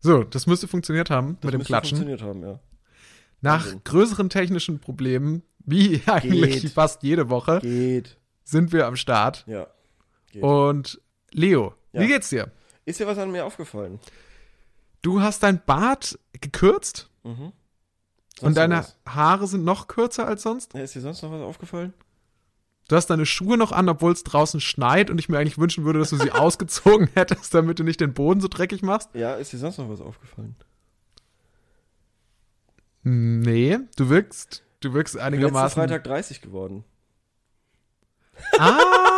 So, das müsste funktioniert haben mit dem müsste Klatschen. funktioniert haben, ja. Nach Wahnsinn. größeren technischen Problemen, wie eigentlich Geht. fast jede Woche, Geht. sind wir am Start. Ja. Geht. Und Leo, Ja. wie geht's dir? Ist dir was an mir aufgefallen? Du hast dein Bart gekürzt Mhm. Und deine? Haare sind noch kürzer als sonst. Ja, ist dir sonst noch was aufgefallen? Du hast deine Schuhe noch an, obwohl es draußen schneit und ich mir eigentlich wünschen würde, dass du sie ausgezogen hättest, damit du nicht den Boden so dreckig machst. Ja, ist dir sonst noch was aufgefallen? Nee, du wirkst, du wirkst Ich bin letzten einigermaßen. Freitag 30 geworden. Ah!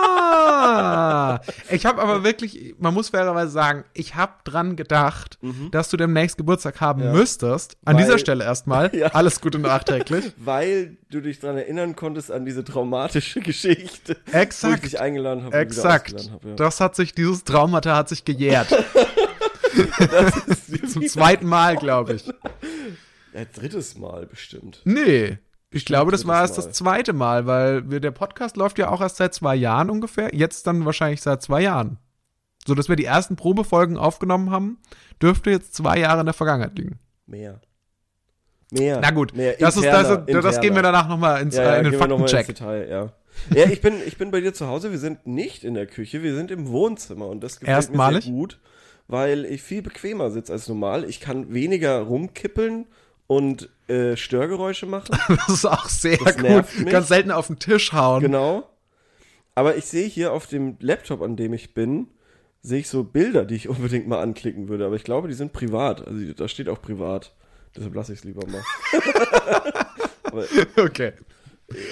Ich habe aber wirklich, man muss fairerweise sagen, ich habe dran gedacht, dass du demnächst Geburtstag haben Mhm. Ja. müsstest. An Weil- dieser Stelle erstmal. Ja. Alles Gute nachträglich. Weil du dich daran erinnern konntest an diese traumatische Geschichte. Wo ich Exakt. dich eingeladen habe. Exakt. Hab, ja. Das hat sich, dieses Traumata hat sich gejährt. Zum zweiten Mal, glaube ich. ja, drittes Mal bestimmt. Nee. Ich glaube, das war erst das zweite Mal, weil wir, der Podcast läuft ja auch erst seit zwei Jahren ungefähr. Jetzt dann wahrscheinlich seit zwei Jahren. So dass wir die ersten Probefolgen aufgenommen haben, dürfte jetzt zwei Jahre in der Vergangenheit liegen. Mehr. Mehr. Na gut, Mehr das, ist, interner, das, ist, das interner. gehen wir danach nochmal ins, ja, ja, in den gehen wir noch mal ins Faktencheck. Detail, ja. Ja, ich bin, ich bin bei dir zu Hause. Wir sind nicht in der Küche, wir sind im Wohnzimmer und das gefällt Erstmalig? mir sehr gut, weil ich viel bequemer sitze als normal. Ich kann weniger rumkippeln und äh, Störgeräusche machen. Das ist auch sehr Das gut. Ganz selten auf den Tisch hauen. genau. Aber ich sehe hier auf dem Laptop, an dem ich bin, sehe ich so Bilder, die ich unbedingt mal anklicken würde. Aber ich glaube, die sind privat. Also da steht auch privat. Deshalb lasse ich es lieber mal. Okay.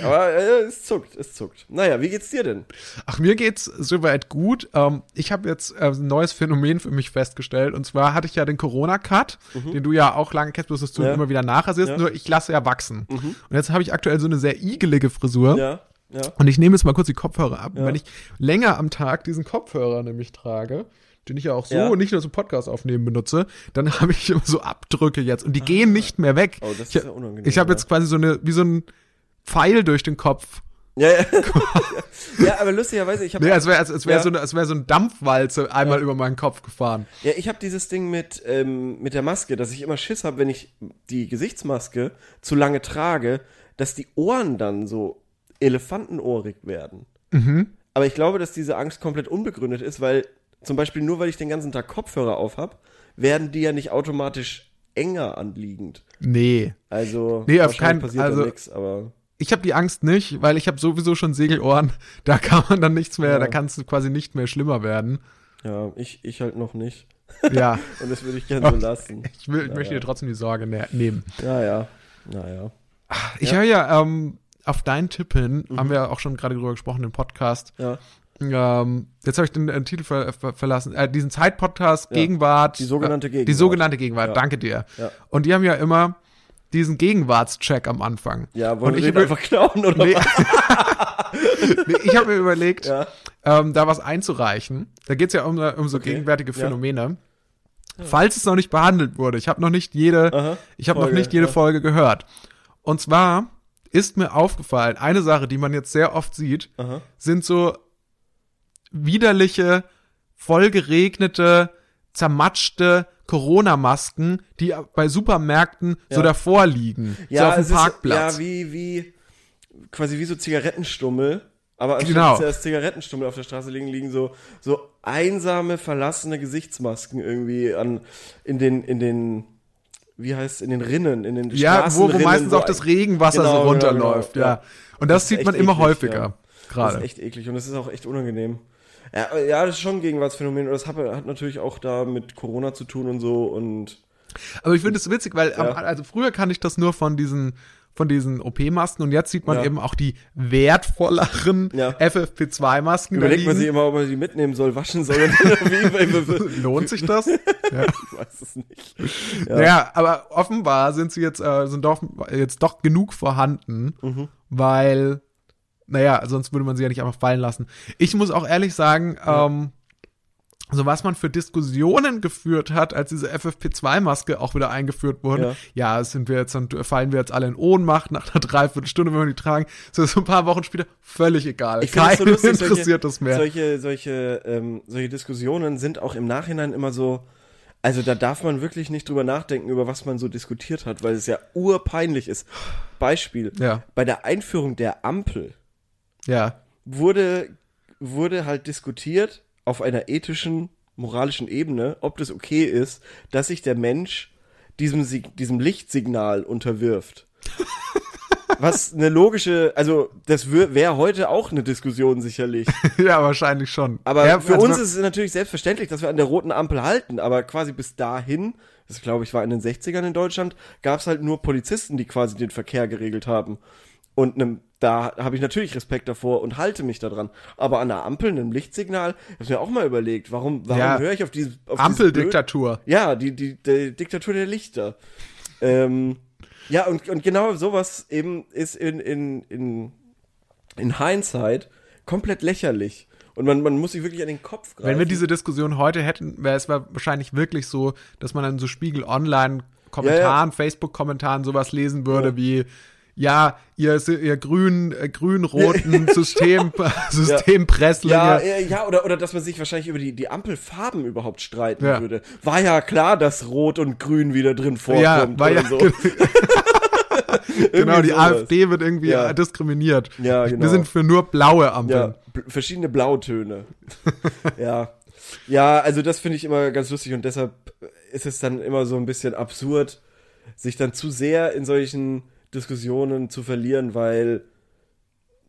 Aber äh, es zuckt, es zuckt. Naja, wie geht's dir denn? Ach, mir geht's soweit gut. Ähm, ich habe jetzt äh, ein neues Phänomen für mich festgestellt. Und zwar hatte ich ja den Corona-Cut, den du ja auch lange kennst, bloß dass du Mhm. Ja. immer wieder nachrasierst. Ja. Mhm. Nur ich lasse ja wachsen. Und jetzt habe ich aktuell so eine sehr igelige Frisur. Ja, ja. Und ich nehme jetzt mal kurz die Kopfhörer ab. Ja. Wenn ich länger am Tag diesen Kopfhörer nämlich trage, den ich ja auch so Ja. nicht nur zum Podcast aufnehmen benutze, dann habe ich immer so Abdrücke jetzt und die gehen nicht mehr weg. Oh, das ist ich ja unangenehm, ich habe jetzt quasi so eine, wie so ein Pfeil durch den Kopf. Ja, ja. ja, aber lustigerweise, ich habe Nee, als wäre als, als wär Ja. so, eine- wär so ein Dampfwalze einmal über meinen Kopf gefahren. ja, ich habe dieses Ding mit ähm, mit der Maske, dass ich immer Schiss habe, wenn ich die Gesichtsmaske zu lange trage, dass die Ohren dann so elefantenohrig werden. Mhm. Aber ich glaube, dass diese Angst komplett unbegründet ist, weil zum Beispiel nur weil ich den ganzen Tag Kopfhörer auf habe, werden die ja nicht automatisch enger anliegend. Nee. Also Nee, auf keinen- passiert also- nichts, aber Ich habe die Angst nicht, weil ich habe sowieso schon Segelohren. Da kann man dann nichts mehr, Ja. da kann es quasi nicht mehr schlimmer werden. ja, ich, ich halt noch nicht. Ja, Und das würde ich gerne so lassen. ich, will, ich möchte dir trotzdem die Sorge ne nehmen. Ja, ja. Naja. Ich Ja. höre ja ähm, auf deinen Tipp hin, haben wir auch schon gerade drüber gesprochen im Podcast. Ja. Ähm, jetzt habe ich den, den Titel ver ver verlassen. Äh, diesen Zeitpodcast Ja. Gegenwart. Die sogenannte äh, Gegenwart. Die sogenannte Gegenwart. Ja. Danke dir. Ja. Und die haben ja immer diesen Gegenwartscheck am Anfang. Ja, wollen wir einfach klauen oder Nee. was? Nee, ich habe mir überlegt, Ja. ähm, da was einzureichen. Da geht's ja um, um so Okay. gegenwärtige Ja. Phänomene. Falls es noch nicht behandelt wurde, ich habe noch nicht jede, Aha. ich habe noch Folge, nicht jede ja. Folge gehört. Und zwar ist mir aufgefallen, eine Sache, die man jetzt sehr oft sieht, Aha. sind so widerliche, vollgeregnete, zermatschte Corona-Masken, die bei Supermärkten so Ja. davor liegen, so auf dem es ist- Parkplatz. ja, wie, wie, quasi wie so Zigarettenstummel. Aber anstatt Genau. Zigarettenstummel auf der Straße liegen, liegen so, so einsame, verlassene Gesichtsmasken irgendwie an, in den, in den, wie heißt in den Rinnen, in den Ja, wo, wo meistens so auch das Regenwasser Genau, so genau, runterläuft, genau, ja. ja. Und das, Das sieht man immer eklig, häufiger, ja. Das gerade. ist echt eklig und das ist auch echt unangenehm. Ja, ja, das ist schon ein Gegenwartsphänomen und das hat, hat natürlich auch da mit Corona zu tun und so und Aber ich finde es witzig, weil Ja. also früher kann ich das nur von diesen von diesen OP-Masken und jetzt sieht man Ja. eben auch die wertvolleren Ja. FFP2-Masken. da Überlegt man sich immer, ob man die mitnehmen soll, waschen soll. Lohnt sich das? ja. Ich weiß es nicht. Ja. aber offenbar sind sie jetzt, äh, sind doch jetzt doch genug vorhanden, Mhm. weil, naja, sonst würde man sie ja nicht einfach fallen lassen. Ich muss auch ehrlich sagen, ähm, so was man für Diskussionen geführt hat, als diese FFP2-Maske auch wieder eingeführt wurde. Ja. Ja, sind wir jetzt, dann fallen wir jetzt alle in Ohnmacht nach einer Dreiviertelstunde, wenn wir die tragen. So, so ein paar Wochen später völlig egal. Ich es so Keinen lustig, interessiert solche, das mehr. Solche, solche, ähm, solche Diskussionen sind auch im Nachhinein immer so, also da darf man wirklich nicht drüber nachdenken, über was man so diskutiert hat, weil es ja urpeinlich ist. Beispiel, Ja. bei der Einführung der Ampel ja. wurde, wurde halt diskutiert auf einer ethischen, moralischen Ebene, ob das okay ist, dass sich der Mensch diesem, Sig diesem Lichtsignal unterwirft. Was eine logische, also das wäre heute auch eine Diskussion sicherlich. ja, wahrscheinlich schon. Aber ja, für also uns ist es natürlich selbstverständlich, dass wir an der roten Ampel halten. Aber quasi bis dahin, das glaube ich war in den 60ern in Deutschland, gab es halt nur Polizisten, die quasi den Verkehr geregelt haben. Und nem, da habe ich natürlich Respekt davor und halte mich daran. Aber an der Ampel, einem Lichtsignal, habe ich mir auch mal überlegt, warum, warum Ja. höre ich auf diese auf Ampeldiktatur. Ja, die, die, die Diktatur der Lichter. Ähm, ja, und, und genau sowas eben ist in, in, in, in Hindsight komplett lächerlich. Und man, man muss sich wirklich an den Kopf greifen. Wenn wir diese Diskussion heute hätten, wäre es wahrscheinlich wirklich so, dass man dann so Spiegel Online Kommentaren, Facebook-Kommentaren sowas lesen würde Ja. wie ja, ihr, ihr grün, äh, grün-roten System, Systempresslinge. ja, ja oder, oder dass man sich wahrscheinlich über die, die Ampelfarben überhaupt streiten Ja. würde. War ja klar, dass Rot und Grün wieder drin vorkommt. Ja, war oder ja, so. genau, die sowas. AfD wird irgendwie Ja. diskriminiert. Ja, Wir genau. sind für nur blaue Ampeln. Ja, verschiedene Blautöne. ja. Ja, also das finde ich immer ganz lustig und deshalb ist es dann immer so ein bisschen absurd, sich dann zu sehr in solchen Diskussionen zu verlieren, weil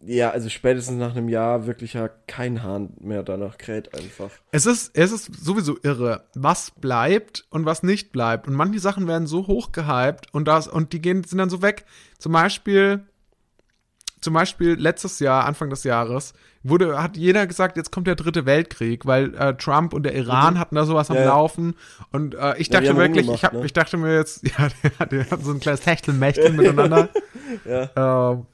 ja, also spätestens nach einem Jahr wirklich ja kein Hahn mehr danach kräht einfach. Es ist, es ist sowieso irre, was bleibt und was nicht bleibt. Und manche Sachen werden so hoch gehypt und das, und die gehen, sind dann so weg. Zum Beispiel, zum Beispiel letztes Jahr, Anfang des Jahres, wurde, hat jeder gesagt, jetzt kommt der dritte Weltkrieg, weil äh, Trump und der Iran hatten da sowas am Mhm. Ja, ja. Laufen. Und äh, ich Ja, die dachte haben wirklich, ich, hab, ne? ich dachte mir jetzt, ja, der, der hat so ein kleines Techtelmechtel miteinander. Ja. Ähm,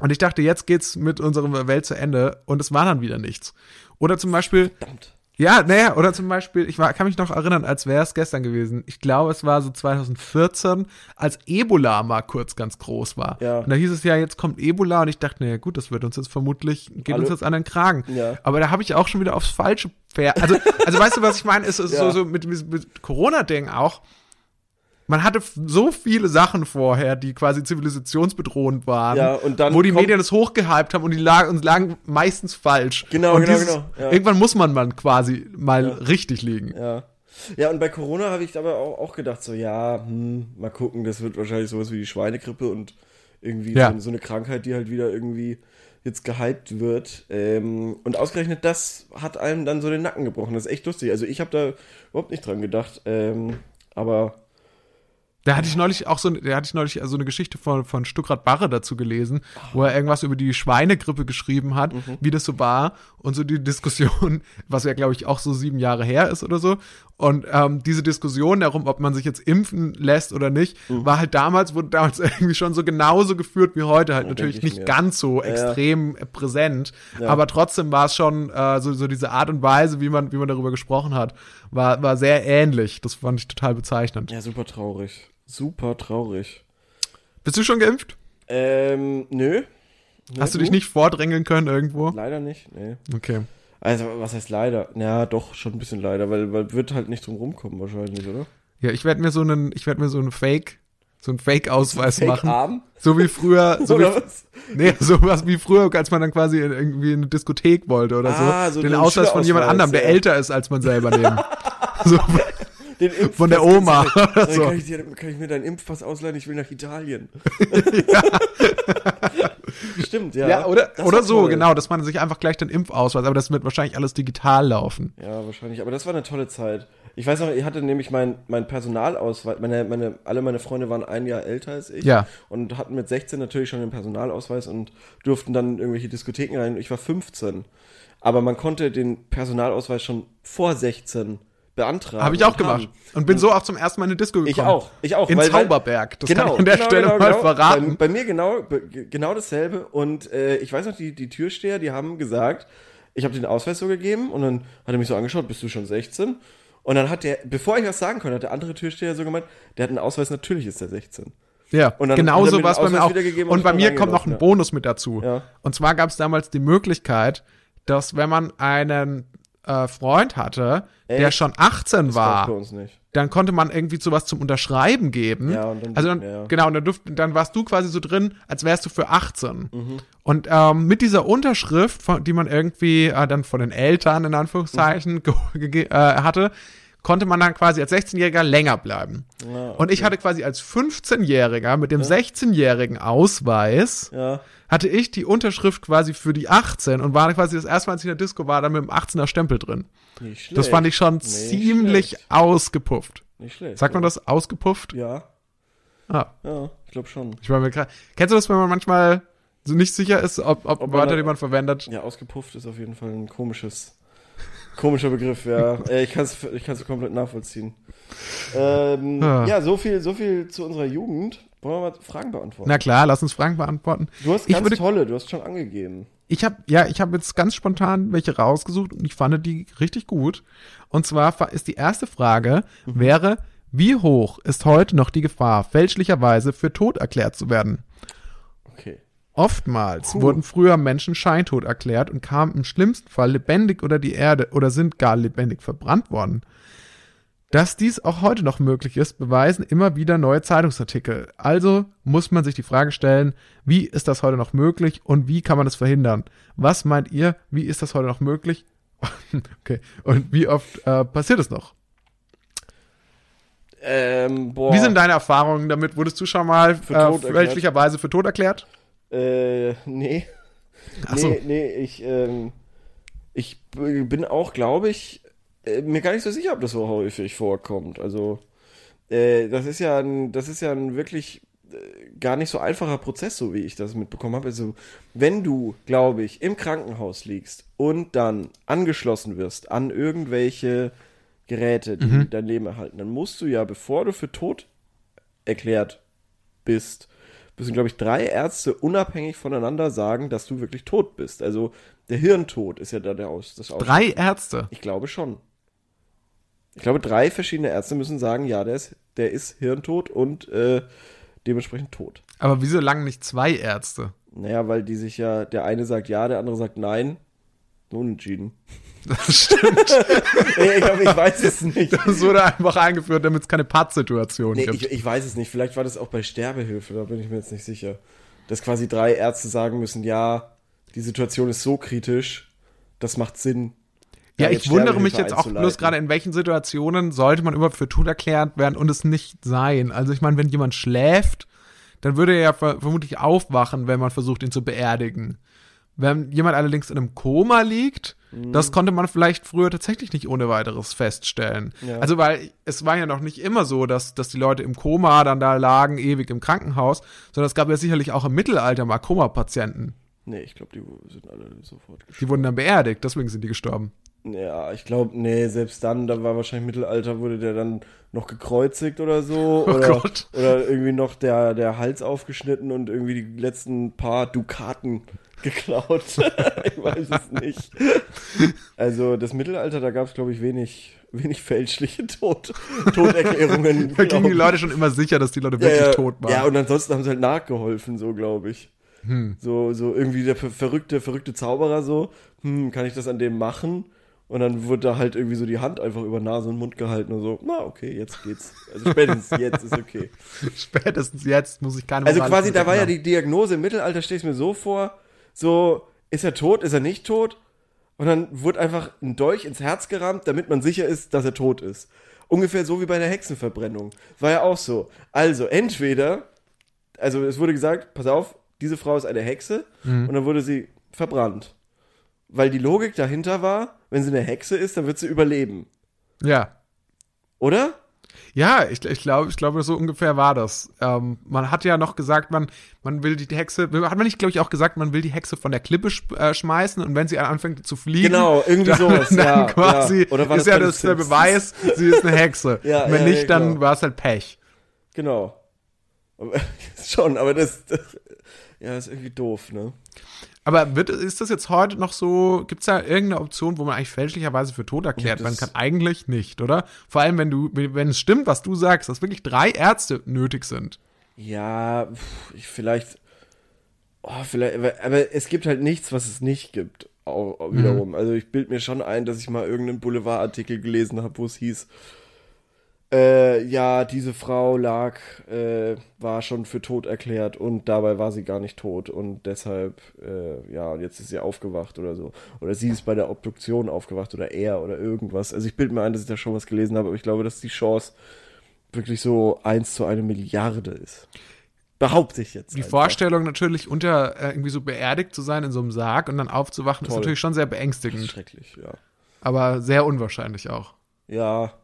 und ich dachte, jetzt geht's mit unserer Welt zu Ende und es war dann wieder nichts. Oder zum Beispiel, Verdammt. Ja, naja, oder zum Beispiel, ich war, kann mich noch erinnern, als wäre es gestern gewesen. Ich glaube, es war so 2014, als Ebola mal kurz ganz groß war. Ja. Und da hieß es ja, jetzt kommt Ebola und ich dachte, naja gut, das wird uns jetzt vermutlich, geht Hallo? uns jetzt an den Kragen. Ja. Aber da habe ich auch schon wieder aufs falsche Pferd. Also, also weißt du, was ich meine? Es ist Ja. so, so mit, mit, mit Corona-Ding auch. Man hatte so viele Sachen vorher, die quasi zivilisationsbedrohend waren, Ja, wo die Medien es hochgehypt haben und die lagen, und lagen meistens falsch. Genau, und genau, genau, ja. Irgendwann muss man mal quasi mal richtig liegen. Ja. Ja, und bei Corona habe ich aber auch, auch gedacht, so, ja, hm, mal gucken, das wird wahrscheinlich sowas wie die Schweinegrippe und irgendwie Ja. so, so eine Krankheit, die halt wieder irgendwie jetzt gehypt wird. Ähm, und ausgerechnet das hat einem dann so den Nacken gebrochen. Das ist echt lustig. Also ich habe da überhaupt nicht dran gedacht. Ähm, aber Da hatte ich neulich auch so, da hatte ich neulich so eine Geschichte von, von Stuckrad Barre dazu gelesen, wo er irgendwas über die Schweinegrippe geschrieben hat, wie das so war und so die Diskussion, was ja glaube ich auch so sieben Jahre her ist oder so. Und ähm, diese Diskussion darum, ob man sich jetzt impfen lässt oder nicht, war halt damals, wurde damals irgendwie schon so genauso geführt wie heute, halt natürlich nicht mir. ganz so Ja, ja. extrem präsent, Ja. aber trotzdem war es schon äh, so, so diese Art und Weise, wie man, wie man darüber gesprochen hat, war, war sehr ähnlich. Das fand ich total bezeichnend. ja, super traurig. Super traurig. Bist du schon geimpft? Ähm, nö. Nö, Hast du dich nicht vordrängeln können irgendwo? Leider nicht, nee. Okay. Also, was heißt leider? Ja, doch, schon ein bisschen leider, weil, weil wird halt nicht drum rumkommen wahrscheinlich, oder? Ja, ich werde mir so einen, ich werde mir so einen Fake, so einen Fake-Ausweis machen. Fake-Arm? So wie früher, so wie, Oder was? nee, so was wie früher, als man dann quasi in, irgendwie in eine Diskothek wollte oder Ah, so. so Den Ausweis von jemand anderem, der ja. älter ist als man selber nehmen. so, Den Impfpass Von der Oma oder so. Kann ich, dir, kann ich mir deinen Impfpass ausleihen? Ich will nach Italien. Stimmt, ja. Ja, oder, Das oder so, toll. genau, dass man sich einfach gleich den Impfausweis, aber das wird wahrscheinlich alles digital laufen. Ja, wahrscheinlich. Aber das war eine tolle Zeit. Ich weiß noch, ich hatte nämlich mein, mein Personalausweis, meine, meine, alle meine Freunde waren ein Jahr älter als ich. Ja. Und hatten mit 16 natürlich schon den Personalausweis und durften dann in irgendwelche Diskotheken rein. Ich war 15. Aber man konnte den Personalausweis schon vor 16 beantragen. Habe ich auch und gemacht. haben. Und bin so auch zum ersten Mal in eine Disco gekommen. Ich auch, ich auch. In weil- Zauberberg. Das kann ich an der genau, Stelle genau, mal genau. verraten. Bei, bei mir genau, genau dasselbe. Und äh, ich weiß noch, die, die Türsteher, die haben gesagt, ich habe den Ausweis so gegeben und dann hat er mich so angeschaut, bist du schon 16? Und dann hat der, bevor ich was sagen konnte, hat der andere Türsteher so gemeint, der hat einen Ausweis, natürlich ist er 16. Ja, Und dann genau hat er so mir war es bei mir auch. wiedergegeben und Und bei mir kommt noch ein ja. Bonus mit dazu. Ja. Und zwar gab es damals die Möglichkeit, dass wenn man einen äh, Freund hatte, der Echt? schon 18 Das war, dann konnte man irgendwie sowas zum Unterschreiben geben. Ja, und dann- also dann, ja. genau, und dann, durft, dann warst du quasi so drin, als wärst du für 18. Mhm. Und ähm, mit dieser Unterschrift, von, die man irgendwie äh, dann von den Eltern in Anführungszeichen ge- äh, hatte, konnte man dann quasi als 16-Jähriger länger bleiben. Ja, Und ich hatte quasi als 15-Jähriger mit dem 16-jährigen Ausweis Ja, hatte ich die Unterschrift quasi für die 18 und war quasi das erste Mal, als ich in der Disco war, dann mit dem 18er Stempel drin. nicht schlecht. Das fand ich schon Nicht ziemlich schlecht. ausgepufft. Nicht schlecht. Sagt man das ausgepufft? Ja, Ah, ja, ich glaube schon. ich war mir. Kennst du das, wenn man manchmal so nicht sicher ist, ob, ob, Ob Wörter, die man verwendet? Ja, ausgepufft ist auf jeden Fall ein komisches, komischer Begriff, ja. Ich kann es ich kann's komplett nachvollziehen. Ähm, Ah. ja, so viel, so viel zu unserer Jugend. Wollen wir mal Fragen beantworten? Na klar, lass uns Fragen beantworten. du hast ich ganz würde- tolle, du hast schon angegeben. Ich habe ja, ich habe jetzt ganz spontan welche rausgesucht und ich fand die richtig gut. Und zwar ist die erste Frage Mhm. wäre, wie hoch ist heute noch die Gefahr, fälschlicherweise für tot erklärt zu werden? Okay. Oftmals Puh. wurden früher Menschen scheintot erklärt und kamen im schlimmsten Fall lebendig oder die Erde oder sind gar lebendig verbrannt worden. Dass dies auch heute noch möglich ist, beweisen immer wieder neue Zeitungsartikel. Also muss man sich die Frage stellen, wie ist das heute noch möglich und wie kann man es verhindern? Was meint ihr, wie ist das heute noch möglich? okay. Und wie oft äh, passiert es noch? Ähm, boah. Wie sind deine Erfahrungen damit? Wurdest du schon mal Für äh, fälschlicherweise für tot erklärt? Äh, nee. Ach so. Nee, nee, ich, ähm, ich bin auch, glaube ich, äh, mir gar nicht so sicher, ob das so häufig vorkommt. Also, äh, das ist ja ein, das ist ja ein wirklich äh, gar nicht so einfacher Prozess, so wie ich das mitbekommen habe. Also, wenn du, glaube ich, im Krankenhaus liegst und dann angeschlossen wirst an irgendwelche Geräte, die Mhm. dein Leben erhalten, dann musst du ja, bevor du für tot erklärt bist, müssen, glaube ich, drei Ärzte unabhängig voneinander sagen, dass du wirklich tot bist. Also der Hirntod ist ja da der Aus. Das Aus Drei Ärzte. Ich glaube schon. Ich glaube, drei verschiedene Ärzte müssen sagen, ja, der ist, der ist hirntot und äh, dementsprechend tot. Aber wieso lang nicht zwei Ärzte? Naja, weil die sich ja, der eine sagt ja, der andere sagt nein. Unentschieden. Das stimmt. ich glaube, ich weiß es nicht. Das wurde einfach eingeführt, damit es keine Pattsituation Nee, gibt. ich, ich weiß es nicht. Vielleicht war das auch bei Sterbehilfe, da bin ich mir jetzt nicht sicher. Dass quasi drei Ärzte sagen müssen, ja, die Situation ist so kritisch, das macht Sinn. ja, ich wundere mich jetzt auch bloß gerade, in welchen Situationen sollte man überhaupt für tot erklärt werden und es nicht sein. Also ich meine, wenn jemand schläft, dann würde er ja ver vermutlich aufwachen, wenn man versucht, ihn zu beerdigen. Wenn jemand allerdings in einem Koma liegt, Mhm. das konnte man vielleicht früher tatsächlich nicht ohne weiteres feststellen. Ja. Also weil es war ja noch nicht immer so, dass, dass die Leute im Koma dann da lagen, ewig im Krankenhaus, sondern es gab ja sicherlich auch im Mittelalter mal Koma-Patienten. Nee, ich glaube, die sind alle sofort gestorben. Die wurden dann beerdigt, deswegen sind die gestorben. Ja, ich glaube, nee, selbst dann, da war wahrscheinlich Mittelalter, wurde der dann noch gekreuzigt oder so. Oh oder, Gott. oder irgendwie noch der, der Hals aufgeschnitten und irgendwie die letzten paar Dukaten geklaut. ich weiß es nicht. Also das Mittelalter, da gab es, glaube ich, wenig, wenig fälschliche Tod, Toderklärungen. Da gingen die Leute schon immer sicher, dass die Leute wirklich ja, tot waren. Ja, und ansonsten haben sie halt nachgeholfen, so glaube ich. So, so irgendwie der ver- verrückte, verrückte Zauberer so, hm, kann ich das an dem machen? Und dann wurde da halt irgendwie so die Hand einfach über Nase und Mund gehalten und so, na okay, jetzt geht's. Also spätestens jetzt ist okay. Spätestens jetzt muss ich keine Also quasi, da war ja die Diagnose im Mittelalter, stelle ich mir so vor, so, ist er tot, ist er nicht tot? Und dann wurde einfach ein Dolch ins Herz gerammt, damit man sicher ist, dass er tot ist. Ungefähr so wie bei der Hexenverbrennung. War ja auch so. Also, entweder, also es wurde gesagt, pass auf, diese Frau ist eine Hexe Mhm. und dann wurde sie verbrannt. Weil die Logik dahinter war, wenn sie eine Hexe ist, dann wird sie überleben. Ja. Oder? Ja, ich, ich glaube, ich glaube, so ungefähr war das. Ähm, man hat ja noch gesagt, man, man will die Hexe, hat man nicht, glaube ich, auch gesagt, man will die Hexe von der Klippe sch äh, schmeißen und wenn sie anfängt zu fliegen, Genau, irgendwie dann, sowas, dann ja, quasi ja. Oder war ist das ja das der? Beweis, sie ist eine Hexe. Ja, wenn ja, nicht, dann genau. war es halt Pech. Genau. Schon, aber das, das, ja, ist irgendwie doof, ne? Aber wird, ist das jetzt heute noch so, gibt es da irgendeine Option, wo man eigentlich fälschlicherweise für tot erklärt Ja, werden das- kann? Eigentlich nicht, oder? Vor allem, wenn du, wenn es stimmt, was du sagst, dass wirklich drei Ärzte nötig sind. Ja, vielleicht, oh, vielleicht, aber, es gibt halt nichts, was es nicht gibt. Auch, auch wiederum. Mhm. Also ich bild mir schon ein, dass ich mal irgendeinen Boulevardartikel gelesen habe, wo es hieß, äh, ja, diese Frau lag, äh, war schon für tot erklärt und dabei war sie gar nicht tot und deshalb, äh, ja, jetzt ist sie aufgewacht oder so. Oder sie ist bei der Obduktion aufgewacht oder er oder irgendwas. Also ich bild mir ein, dass ich da schon was gelesen habe, aber ich glaube, dass die Chance wirklich so eins zu eine Milliarde ist. Behaupte ich jetzt. Die einfach. Vorstellung natürlich unter äh, irgendwie so beerdigt zu sein in so einem Sarg und dann aufzuwachen, ist Toll. natürlich schon sehr ist beängstigend, schrecklich, ja. aber sehr unwahrscheinlich auch. Ja.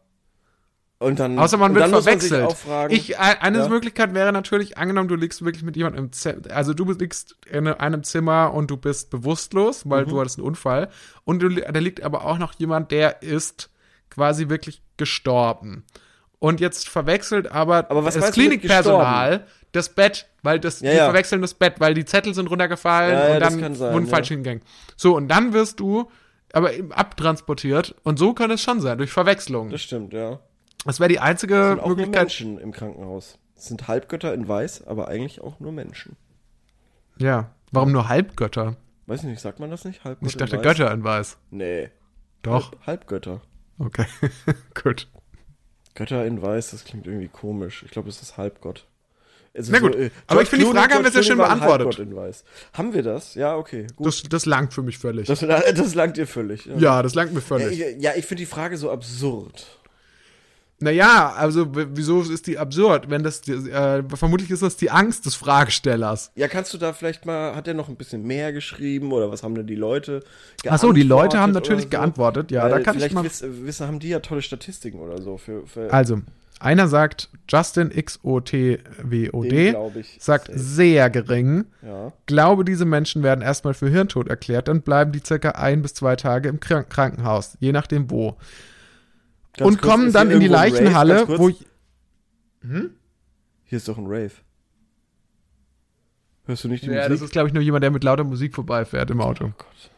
Und dann, Außer man wird man verwechselt. auch fragen, ich, eine Ja. Möglichkeit wäre natürlich, angenommen, du liegst wirklich mit jemandem im Zimmer, also du liegst in einem Zimmer und du bist bewusstlos, weil Mhm. du hattest einen Unfall und du, da liegt aber auch noch jemand, der ist quasi wirklich gestorben. Und jetzt verwechselt aber, Aber was das Klinikpersonal das Bett, weil das, Ja, die ja. verwechseln das Bett, weil die Zettel sind runtergefallen und dann sein, wurden falsch hingegangen. So, und dann wirst du aber abtransportiert und so kann es schon sein, durch Verwechslung. das stimmt, ja. Das wäre die einzige Und auch nur Möglichkeit. Menschen im Krankenhaus. Es sind Halbgötter in Weiß, aber eigentlich auch nur Menschen. Ja. Warum nur Halbgötter? Weiß nicht, sagt man das nicht? Halbgötter Ich dachte in? Götter in Weiß. Nee. Doch. Halb, Halbgötter. Okay. Gut. Götter in Weiß, das klingt irgendwie komisch. Ich glaube, es ist Halbgott. Also Na gut, äh, aber ich finde, die Frage haben wir ja schön beantwortet. Haben wir das? Ja, okay. Gut. Das, das langt für mich völlig. Das, das langt dir völlig. Ja, ja, das langt mir ja völlig. ich, ja, ich finde die Frage so absurd. Naja, also wieso ist die absurd? Wenn das, äh, vermutlich ist das die Angst des Fragestellers. Ja, kannst du da vielleicht mal, hat er noch ein bisschen mehr geschrieben oder was haben denn die Leute Ach so, die Leute haben geantwortet natürlich so? geantwortet. Ja, Weil da kann ich vielleicht mal. wissen, wissen, haben die ja tolle Statistiken oder so für, für Also, einer sagt, Justin XOTWOD ich. sagt safe. sehr gering. Ja. Glaube, diese Menschen werden erstmal für Hirntod erklärt, dann bleiben die circa ein bis zwei Tage im Krank Krankenhaus, je nachdem wo. Ganz und kurz, kommen dann in die? Leichenhalle, wo ich, Hier ist doch ein Rave. Hörst du nicht die Ja, das Musik? ist, glaube ich, nur jemand, der mit lauter Musik vorbeifährt im Auto. Oh Gott.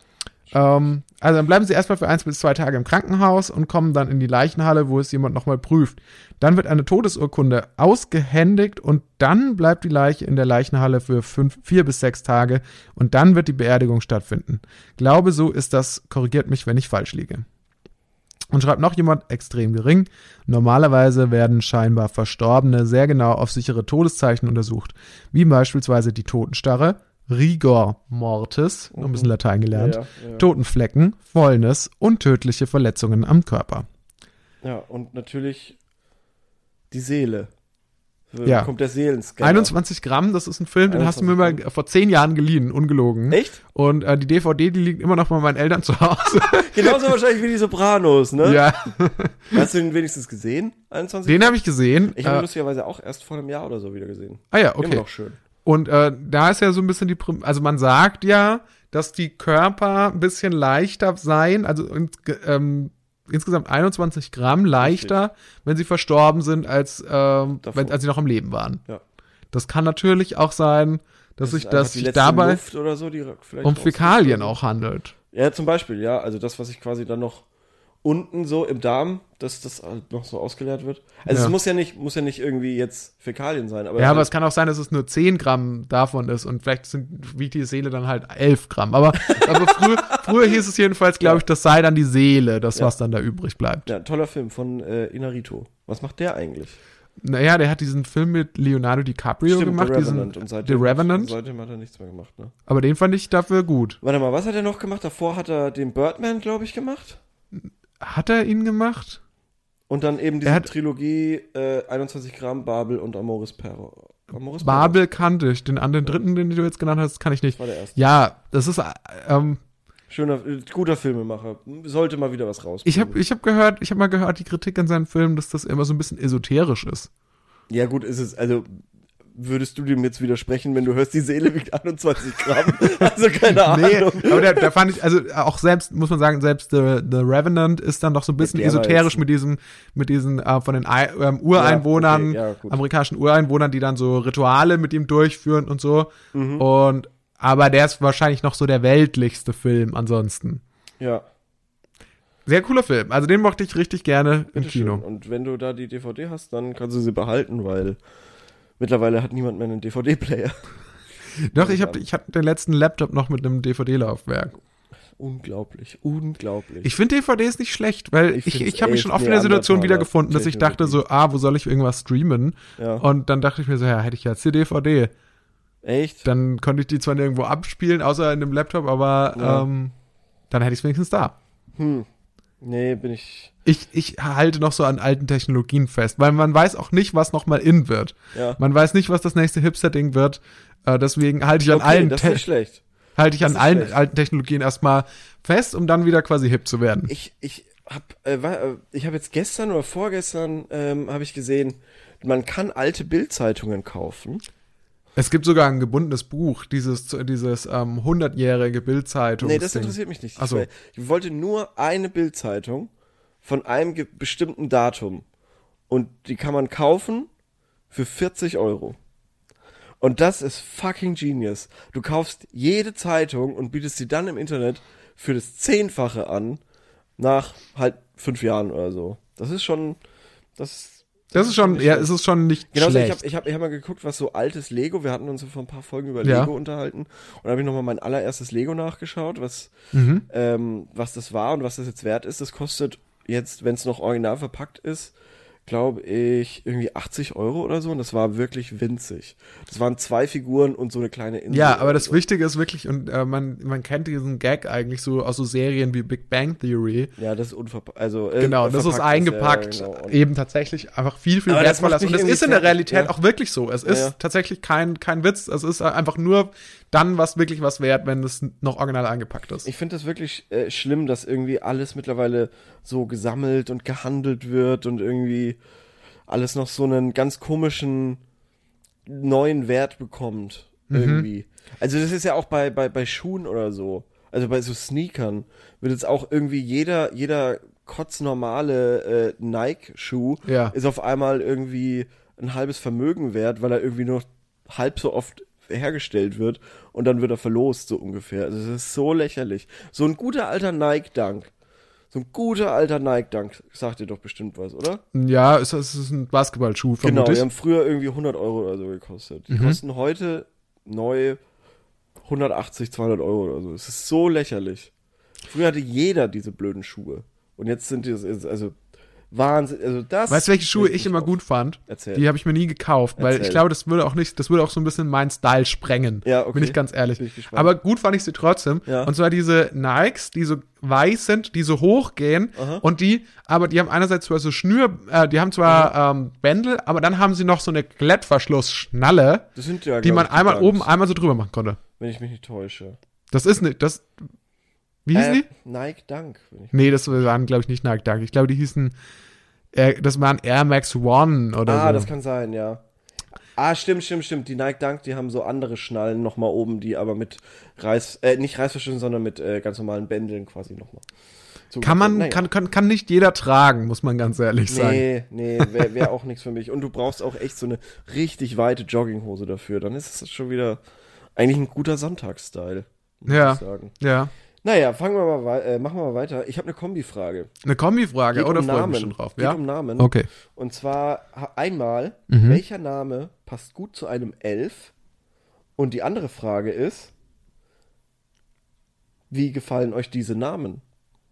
Ähm, also dann bleiben sie erstmal für eins bis zwei Tage im Krankenhaus und kommen dann in die Leichenhalle, wo es jemand nochmal prüft. Dann wird eine Todesurkunde ausgehändigt und dann bleibt die Leiche in der Leichenhalle für fünf, vier bis sechs Tage und dann wird die Beerdigung stattfinden. Glaube, so ist das, korrigiert mich, wenn ich falsch liege. Und schreibt noch jemand, extrem gering. Normalerweise werden scheinbar Verstorbene sehr genau auf sichere Todeszeichen untersucht, wie beispielsweise die Totenstarre, Rigor Mortis, noch ein bisschen Latein gelernt, Ja, ja. Totenflecken, Fäulnis und tödliche Verletzungen am Körper. Ja, und natürlich die Seele. Ja. Kommt der Seelenscanner. 21 Gramm, das ist ein Film, den hast du mir mal 21 vor zehn Jahren geliehen, ungelogen. Echt? Und äh, die DVD, die liegt immer noch bei meinen Eltern zu Hause. Genauso wahrscheinlich wie die Sopranos, ne? ja, Hast du den wenigstens gesehen? 21? den habe ich gesehen. ich habe ihn äh, lustigerweise auch erst vor einem Jahr oder so wieder gesehen. ah ja, Immer okay. noch schön. Und äh, da ist ja so ein bisschen die, Prim also man sagt ja, dass die Körper ein bisschen leichter seien, also ähm, insgesamt 21 Gramm leichter, wenn sie verstorben sind, als, ähm, wenn, als sie noch am Leben waren. Ja. Das kann natürlich auch sein, dass sich ist einfach das sich dabei so, um Fäkalien auch handelt. Ja, zum Beispiel, ja. Also das, was ich quasi dann noch unten so im Darm, dass das halt noch so ausgeleert wird. Also Ja. es muss ja nicht, muss ja nicht irgendwie jetzt Fäkalien sein, aber, Ja, aber es kann auch sein, dass es nur 10 Gramm davon ist und vielleicht sind, wiegt die Seele dann halt 11 Gramm. Aber, aber früher, früher hieß es jedenfalls, glaube ich, das sei dann die Seele, das, Ja. was dann da übrig bleibt. ja, toller Film von äh, Inarito. Was macht der eigentlich? Naja, der hat diesen Film mit Leonardo DiCaprio gemacht, The diesen, Revenant. Und seitdem, The Revenant. Seitdem hat er nichts mehr gemacht, ne? aber den fand ich dafür gut. Warte mal, was hat er noch gemacht? Davor hat er den Birdman, glaube ich, gemacht. Hat er ihn gemacht? Und dann eben diese hat- Trilogie äh, 21 Gramm, Babel und Amoris Perro. Morris Babel kannte ich. Den anderen dritten, den du jetzt genannt hast, kann ich nicht. war der erste. Ja, das ist, ähm, Schöner, äh, guter Filmemacher. Sollte mal wieder was raus. ich habe ich hab gehört, ich habe mal gehört, die Kritik an seinen Filmen, dass das immer so ein bisschen esoterisch ist. Ja, gut, ist es. Also, würdest du dem jetzt widersprechen, wenn du hörst, die Seele wiegt 21 Gramm? also, keine Ahnung. Nee, aber der fand ich, also auch selbst, muss man sagen, selbst The, The Revenant ist dann doch so ein bisschen esoterisch mit diesem, mit diesen äh, von den I, ähm, Ureinwohnern, Ja, okay, ja, amerikanischen Ureinwohnern, die dann so Rituale mit ihm durchführen und so. Mhm. Und aber der ist wahrscheinlich noch so der weltlichste Film ansonsten. Ja. Sehr cooler Film. Also den mochte ich richtig gerne im bitteschön. Kino. Und wenn du da die DVD hast, dann kannst du sie behalten, weil mittlerweile hat niemand mehr einen DVD-Player. Doch, ich habe ich hab den letzten Laptop noch mit einem DVD-Laufwerk. Unglaublich, unglaublich. Ich finde DVDs nicht schlecht, weil Ich ich, ich, habe mich schon oft in der Situation wiedergefunden, dass ich dachte so, ah, wo soll ich irgendwas streamen? ja. Und dann dachte ich mir so, ja, hätte ich jetzt die DVD. Echt? Dann konnte ich die zwar nirgendwo abspielen, außer in dem Laptop, aber Ja. ähm, dann hätte ich es wenigstens da. Hm. Nee, bin ich. Ich, ich halte noch so an alten Technologien fest, weil man weiß auch nicht, was nochmal in wird. Ja. Man weiß nicht, was das nächste Hipster-Ding wird. Äh, deswegen halte ich an Okay, allen, das ist schlecht. halte ich das an allen schlecht. alten Technologien erstmal fest, um dann wieder quasi hip zu werden. Ich, ich hab, äh, wa- äh, ich habe jetzt gestern oder vorgestern ähm, habe ich gesehen, man kann alte Bildzeitungen kaufen. Es gibt sogar ein gebundenes Buch, dieses, dieses ähm, 100-jährige Bildzeitung. Nee, das interessiert mich nicht. Ach so. Ich, wollte nur eine Bildzeitung von einem bestimmten Datum. Und die kann man kaufen für 40 Euro. Und das ist fucking genius. Du kaufst jede Zeitung und bietest sie dann im Internet für das Zehnfache an, nach halt fünf Jahren oder so. Das ist schon, das Das ist schon, ja, es ist schon nicht Genauso, ich schlecht. habe ich hab, ich hab mal geguckt, was so altes Lego, wir hatten uns vor ein paar Folgen über Ja. Lego unterhalten und da habe ich nochmal mein allererstes Lego nachgeschaut, was, Mhm. ähm, was das war und was das jetzt wert ist. Das kostet jetzt, wenn es noch original verpackt ist, glaube ich, irgendwie 80 Euro oder so und das war wirklich winzig. Das waren zwei Figuren und so eine kleine Insel. Ja, aber das so. Wichtige ist wirklich, und äh, man, man kennt diesen Gag eigentlich so aus so Serien wie Big Bang Theory. Ja, das ist unverpackt. Also, äh, Genau, das ist eingepackt, ja, genau. Eben tatsächlich einfach viel, viel das wertvoller. Und es ist in der Realität ja. auch wirklich so. Es ist Ja, ja. tatsächlich kein, kein Witz. Es ist einfach nur dann was wirklich was wert, wenn es noch original eingepackt ist. Ich finde das wirklich äh, schlimm, dass irgendwie alles mittlerweile so gesammelt und gehandelt wird und irgendwie alles noch so einen ganz komischen neuen Wert bekommt. Mhm. Irgendwie. Also das ist ja auch bei, bei, bei Schuhen oder so. Also bei so Sneakern wird jetzt auch irgendwie jeder, jeder kotznormale äh, Nike-Schuh Ja. ist auf einmal irgendwie ein halbes Vermögen wert, weil er irgendwie nur halb so oft hergestellt wird und dann wird er verlost, so ungefähr. Also das ist so lächerlich. So ein guter alter Nike-Dunk. So ein guter alter Nike-Dunk. Sagt dir doch bestimmt was, oder? Ja, es, ist ein Basketballschuh, Genau, vermutlich. die haben früher irgendwie 100 Euro oder so gekostet. Die kosten heute neu 180, 200 Euro oder so. Es ist so lächerlich. Früher hatte jeder diese blöden Schuhe. Und jetzt sind die, also, Wahnsinn, also das. Weißt du, welche Schuhe ich immer gut fand? Erzähl. Die habe ich mir nie gekauft, weil Erzähl. ich glaube, das würde auch nicht, das würde auch so ein bisschen meinen Style sprengen. Ja, okay. Bin ich ganz ehrlich. Ich. Aber gut fand ich sie trotzdem. Ja. Und zwar diese Nikes, die so weiß sind, die so hoch gehen Aha. und die, aber die haben einerseits zwar so Schnür, äh, die haben zwar ähm, Bändel, aber dann haben sie noch so eine Klettverschlussschnalle, Das sind ja, die man einmal oben, einmal so drüber machen konnte. Wenn ich mich nicht täusche. Das ist nicht, das, wie hießen Äh, die? Nike Dunk. Nee, das waren, glaube ich, nicht Nike Dunk. Ich glaube, die hießen, äh, das waren Air Max One oder ah, so. das kann sein, ja. Ah, stimmt, stimmt, stimmt. Die Nike Dunk, die haben so andere Schnallen nochmal oben, die aber mit Reiß, äh, nicht Reißverschlüssen, sondern mit äh, ganz normalen Bändeln quasi nochmal. kann man, Naja. kann, kann, kann nicht jeder tragen, muss man ganz ehrlich sagen. Nee, nee, wäre wär auch nichts für mich. Und du brauchst auch echt so eine richtig weite Jogginghose dafür. Dann ist es schon wieder eigentlich ein guter Sonntagsstyle. muss Ja. Ich sagen. Ja. Naja, fangen wir mal, äh, machen wir mal weiter. Ich habe eine Kombifrage. Eine Kombifrage, Geht oder um freue mich schon drauf? Geht Ja. um Namen. Okay. Und zwar einmal, Mhm. welcher Name passt gut zu einem Elf? Und die andere Frage ist, wie gefallen euch diese Namen?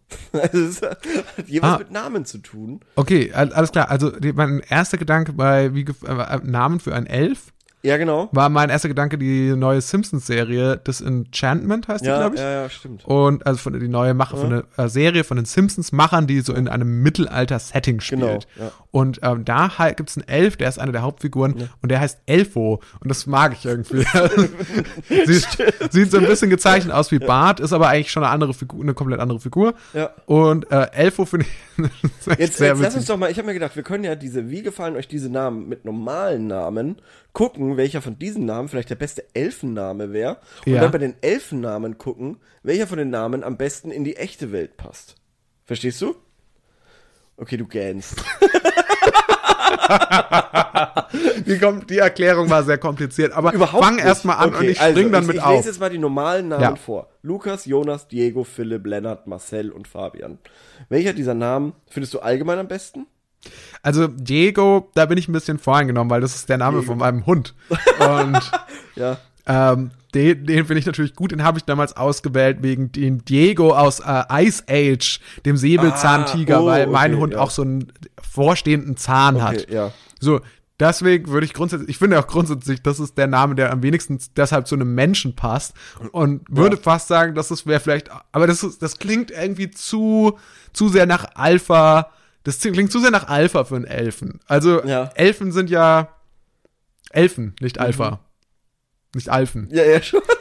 Also es hat jeweils Ah. mit Namen zu tun. Okay, al- alles klar. Also mein erster Gedanke bei wie äh, äh, Namen für ein Elf. Ja, genau. war mein erster Gedanke die neue Simpsons-Serie, Disenchantment heißt die, Ja, glaube ich. ja, ja, stimmt. Und also von die neue Macher von der äh, Serie von den Simpsons-Machern, die so in einem Mittelalter-Setting spielt. Genau, ja. Und ähm, da halt gibt's einen Elf, der ist einer der Hauptfiguren und der heißt Elfo. Und das mag ich irgendwie. sieht, sieht so ein bisschen gezeichnet aus wie Bart, ist aber eigentlich schon eine andere Figur, eine komplett andere Figur. Ja. Und äh, Elfo finde ich Jetzt, sehr jetzt lass witzig. uns doch mal, ich habe mir gedacht, wir können ja diese, wie gefallen euch diese Namen mit normalen Namen, gucken, welcher von diesen Namen vielleicht der beste Elfenname wäre. Und Ja. dann bei den Elfennamen gucken, welcher von den Namen am besten in die echte Welt passt. Verstehst du? Okay, du gähnst. Die, die Erklärung war sehr kompliziert, aber Überhaupt fang nicht. erst mal an okay, und ich also, spring dann ich, mit ich auf. lese jetzt mal die normalen Namen Ja. vor. Lukas, Jonas, Diego, Philipp, Lennart, Marcel und Fabian. Welcher dieser Namen findest du allgemein am besten? Also Diego, da bin ich ein bisschen voreingenommen, weil das ist der Name von meinem Hund. Und Ja. ähm, den, den finde ich natürlich gut. Den habe ich damals ausgewählt wegen dem Diego aus äh, Ice Age, dem Säbelzahntiger, Ah, oh, weil mein okay, Hund ja. auch so einen vorstehenden Zahn Okay, hat. ja. So, deswegen würde ich grundsätzlich, ich finde auch grundsätzlich, das ist der Name, der am wenigsten deshalb zu einem Menschen passt und würde fast sagen, dass es wäre vielleicht, aber das ist, das klingt irgendwie zu, zu sehr nach Alpha, das klingt zu sehr nach Alpha für einen Elfen. Also, Ja. Elfen sind ja Elfen, nicht Alpha. Nicht Alfen. Ja, ja, schon.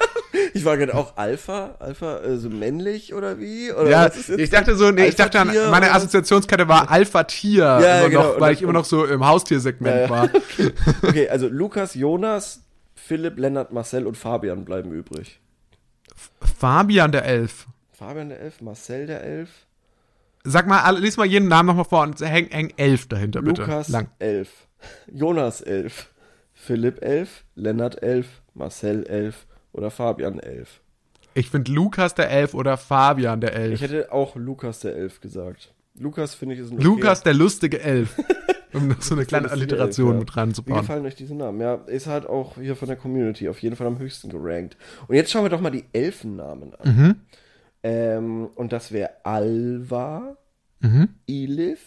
Ich war gerade auch Alpha, Alpha, also männlich oder wie? Oder Ja, ich dachte so, nee, ich dachte an, meine? Assoziationskette war Alpha-Tier, ja, genau. noch, weil ich immer noch so im Haustiersegment Ja, war. Okay, also Lukas, Jonas, Philipp, Lennart, Marcel und Fabian bleiben übrig. Fabian der Elf. Fabian der Elf, Marcel der Elf, Sag mal, lies mal jeden Namen nochmal vor und häng, häng elf dahinter, bitte. Lukas Lang. Elf, Jonas Elf, Philipp Elf, Lennart Elf, Marcel Elf oder Fabian Elf. Ich finde Lukas der Elf oder Fabian der Ich Elf. hätte auch Lukas der Elf gesagt. Lukas finde ich ist ein okay- Lukas der lustige Elf. Um noch so eine kleine Alliteration Elf, ja. mit Wie reinzubauen. gefallen euch diese Namen? Ja, ist halt auch hier von der Community auf jeden Fall am höchsten gerankt. Und jetzt schauen wir doch mal die Elfennamen an. Mhm. Ähm, und das wäre Alva, Mhm. Ilif,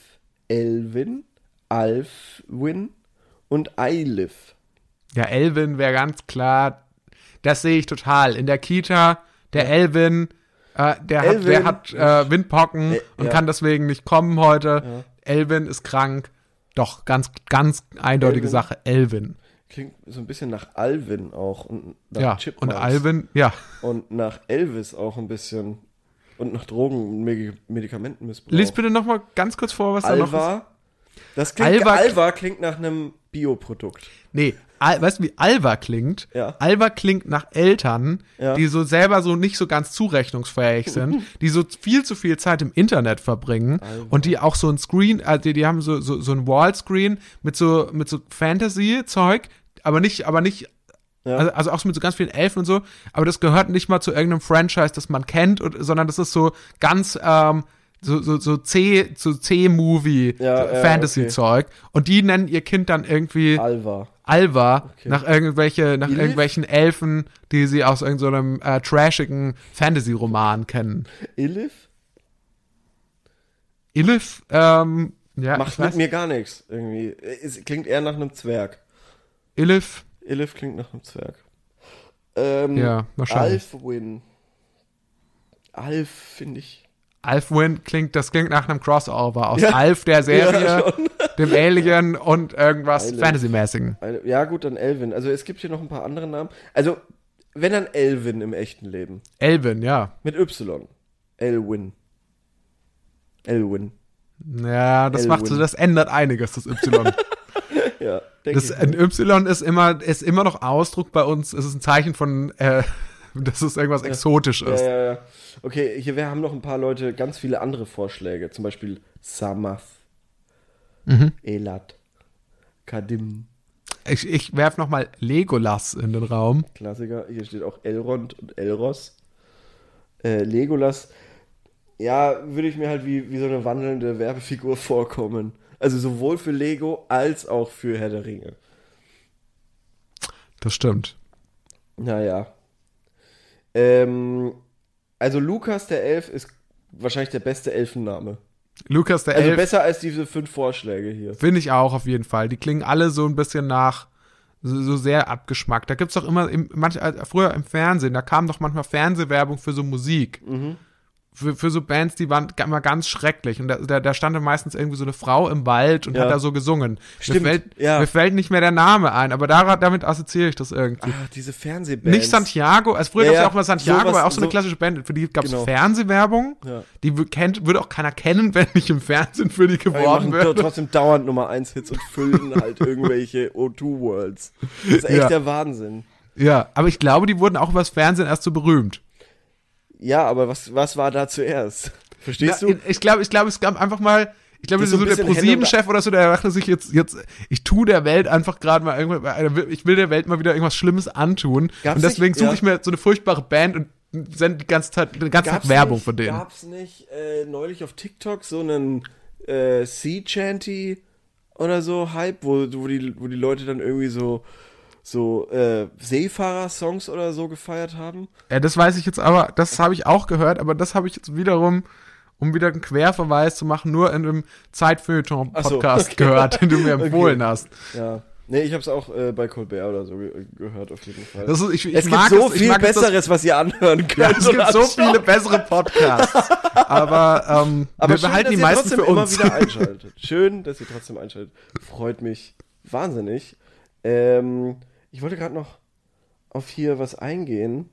Elvin, Alfwin und Eilif. Ja, Elvin wäre ganz klar, das sehe ich total. In der Kita, der Elvin, äh, der hat, Elvin. der hat äh, Windpocken Äh, und ja. kann deswegen nicht kommen heute. Elvin ist krank. Doch, ganz, ganz eindeutige Elvin. Sache. Elvin. Klingt so ein bisschen nach Alvin auch. Und nach Ja, und Chipmunks. Alvin, ja. Und nach Elvis auch ein bisschen. Und nach Drogen- und Medi- Medikamentenmissbrauch. Lies bitte noch mal ganz kurz vor, was da noch ist. Alva. Das klingt, Alva- Alva, klingt nach einem Bioprodukt. Nee, Al weißt du, wie Alva klingt? Ja. Alva klingt nach Eltern, Ja. die so selber so nicht so ganz zurechnungsfähig sind, die so viel zu viel Zeit im Internet verbringen und die auch so ein Screen, also die, die haben so, so, so ein Wallscreen mit so, mit so Fantasy-Zeug, aber nicht, aber nicht, Ja. also, also auch so mit so ganz vielen Elfen und so, aber das gehört nicht mal zu irgendeinem Franchise, das man kennt, und, sondern das ist so ganz, ähm, so, so, so C, so C-Movie, Ja, so Fantasy-Zeug. Und die nennen ihr Kind dann irgendwie Alva. Alva nach irgendwelche, nach irgendwelchen Elfen, die sie aus irgendeinem äh, trashigen Fantasy-Roman kennen. Ilif? Ilif, ähm, ja, Macht mit mir gar nichts irgendwie. Es klingt eher nach einem Zwerg. Ilif, Ilif klingt nach einem Zwerg. Ähm, Ja, wahrscheinlich. Alfwin. Alf, finde ich. Alfwin klingt, das klingt nach einem Crossover aus Ja. Alf der Serie, Ja, dem Alien und irgendwas. Fantasy-mäßigen. Ja, gut, dann Elvin. Also es gibt hier noch ein paar andere Namen. Also, wenn dann Elvin im echten Leben. Elvin, ja. Mit Y. Elwin. Elwin. Ja, das macht so, Elwin. das ändert einiges, das Y. Ja, Das ein Y ist immer, ist immer noch Ausdruck bei uns, es ist ein Zeichen von, äh, dass es irgendwas exotisch Ja, ist. ja, ja. Okay, hier wir haben noch ein paar Leute ganz viele andere Vorschläge. Zum Beispiel Samath. Mhm. Elat. Kadim. Ich, ich werf noch mal Legolas in den Raum. Klassiker. Hier steht auch Elrond und Elros. Äh, Legolas. Ja, würde ich mir halt wie, wie so eine wandelnde Werbefigur vorkommen. Also sowohl für Lego als auch für Herr der Ringe. Das stimmt. Naja. Ähm, also Lukas der Elf ist wahrscheinlich der beste Elfenname. Lukas der Also Elf besser als diese fünf Vorschläge hier. finde ich auch auf jeden Fall. Die klingen alle so ein bisschen nach so, so sehr abgeschmackt. Da gibt's doch immer, im, manch, früher im Fernsehen, da kam doch manchmal Fernsehwerbung für so Musik. Für, für so Bands, die waren immer ganz schrecklich. Und da, da, da stand dann meistens irgendwie so eine Frau im Wald und Ja. hat da so gesungen. Stimmt, Mir fällt, ja. mir fällt nicht mehr der Name ein, aber daran, damit assoziiere ich das irgendwie. Ah, diese Fernsehbands. Nicht Santiago, also früher Ja, gab's ja ja, auch mal Santiago, sowas- war auch so eine so- klassische Band, für die gab's Genau. Fernsehwerbung. Ja. Die kennt, würde auch keiner kennen, wenn nicht im Fernsehen für die die geworben machen würde. trotzdem dauernd Nummer 1 Hits und füllen halt irgendwelche O2 Worlds. Das ist echt Ja. der Wahnsinn. Ja, aber ich glaube, die wurden auch übers Fernsehen erst so berühmt. Ja, aber was, was war da zuerst? Verstehst Ja, du? ich glaube, ich glaube, es gab einfach mal, ich glaube, Das so, ist so der ProSieben-Chef oder so, der dachte sich jetzt, jetzt, ich tu der Welt einfach gerade mal irgendwas, ich will der Welt mal wieder irgendwas Schlimmes antun. Gab's und deswegen suche ja. ich mir so eine furchtbare Band und sende die ganze Zeit, den ganzen Tag Werbung nicht, von denen. Gab's nicht äh, neulich auf TikTok so einen äh, Sea Chanty oder so Hype, wo, wo, die, wo die Leute dann irgendwie so so äh, Seefahrer-Songs oder so gefeiert haben? Ja, das weiß ich jetzt aber, das habe ich auch gehört, aber das habe ich jetzt wiederum, um wieder einen Querverweis zu machen, nur in einem Zeitfeuilleton-Podcast so, okay. gehört, den du mir Okay. empfohlen hast. Ja. Nee, ich hab's auch äh, bei Colbert oder so ge gehört, auf jeden Fall. Das ist, ich, ich es gibt so es, viel es, Besseres, was ihr anhören könnt. Ja, es gibt so viele bessere Podcasts. Aber, ähm, Aber wir schön, behalten die meisten für immer uns. wieder einschaltet. Schön, dass ihr trotzdem einschaltet. Freut mich wahnsinnig. Ähm, ich wollte gerade noch auf hier was eingehen.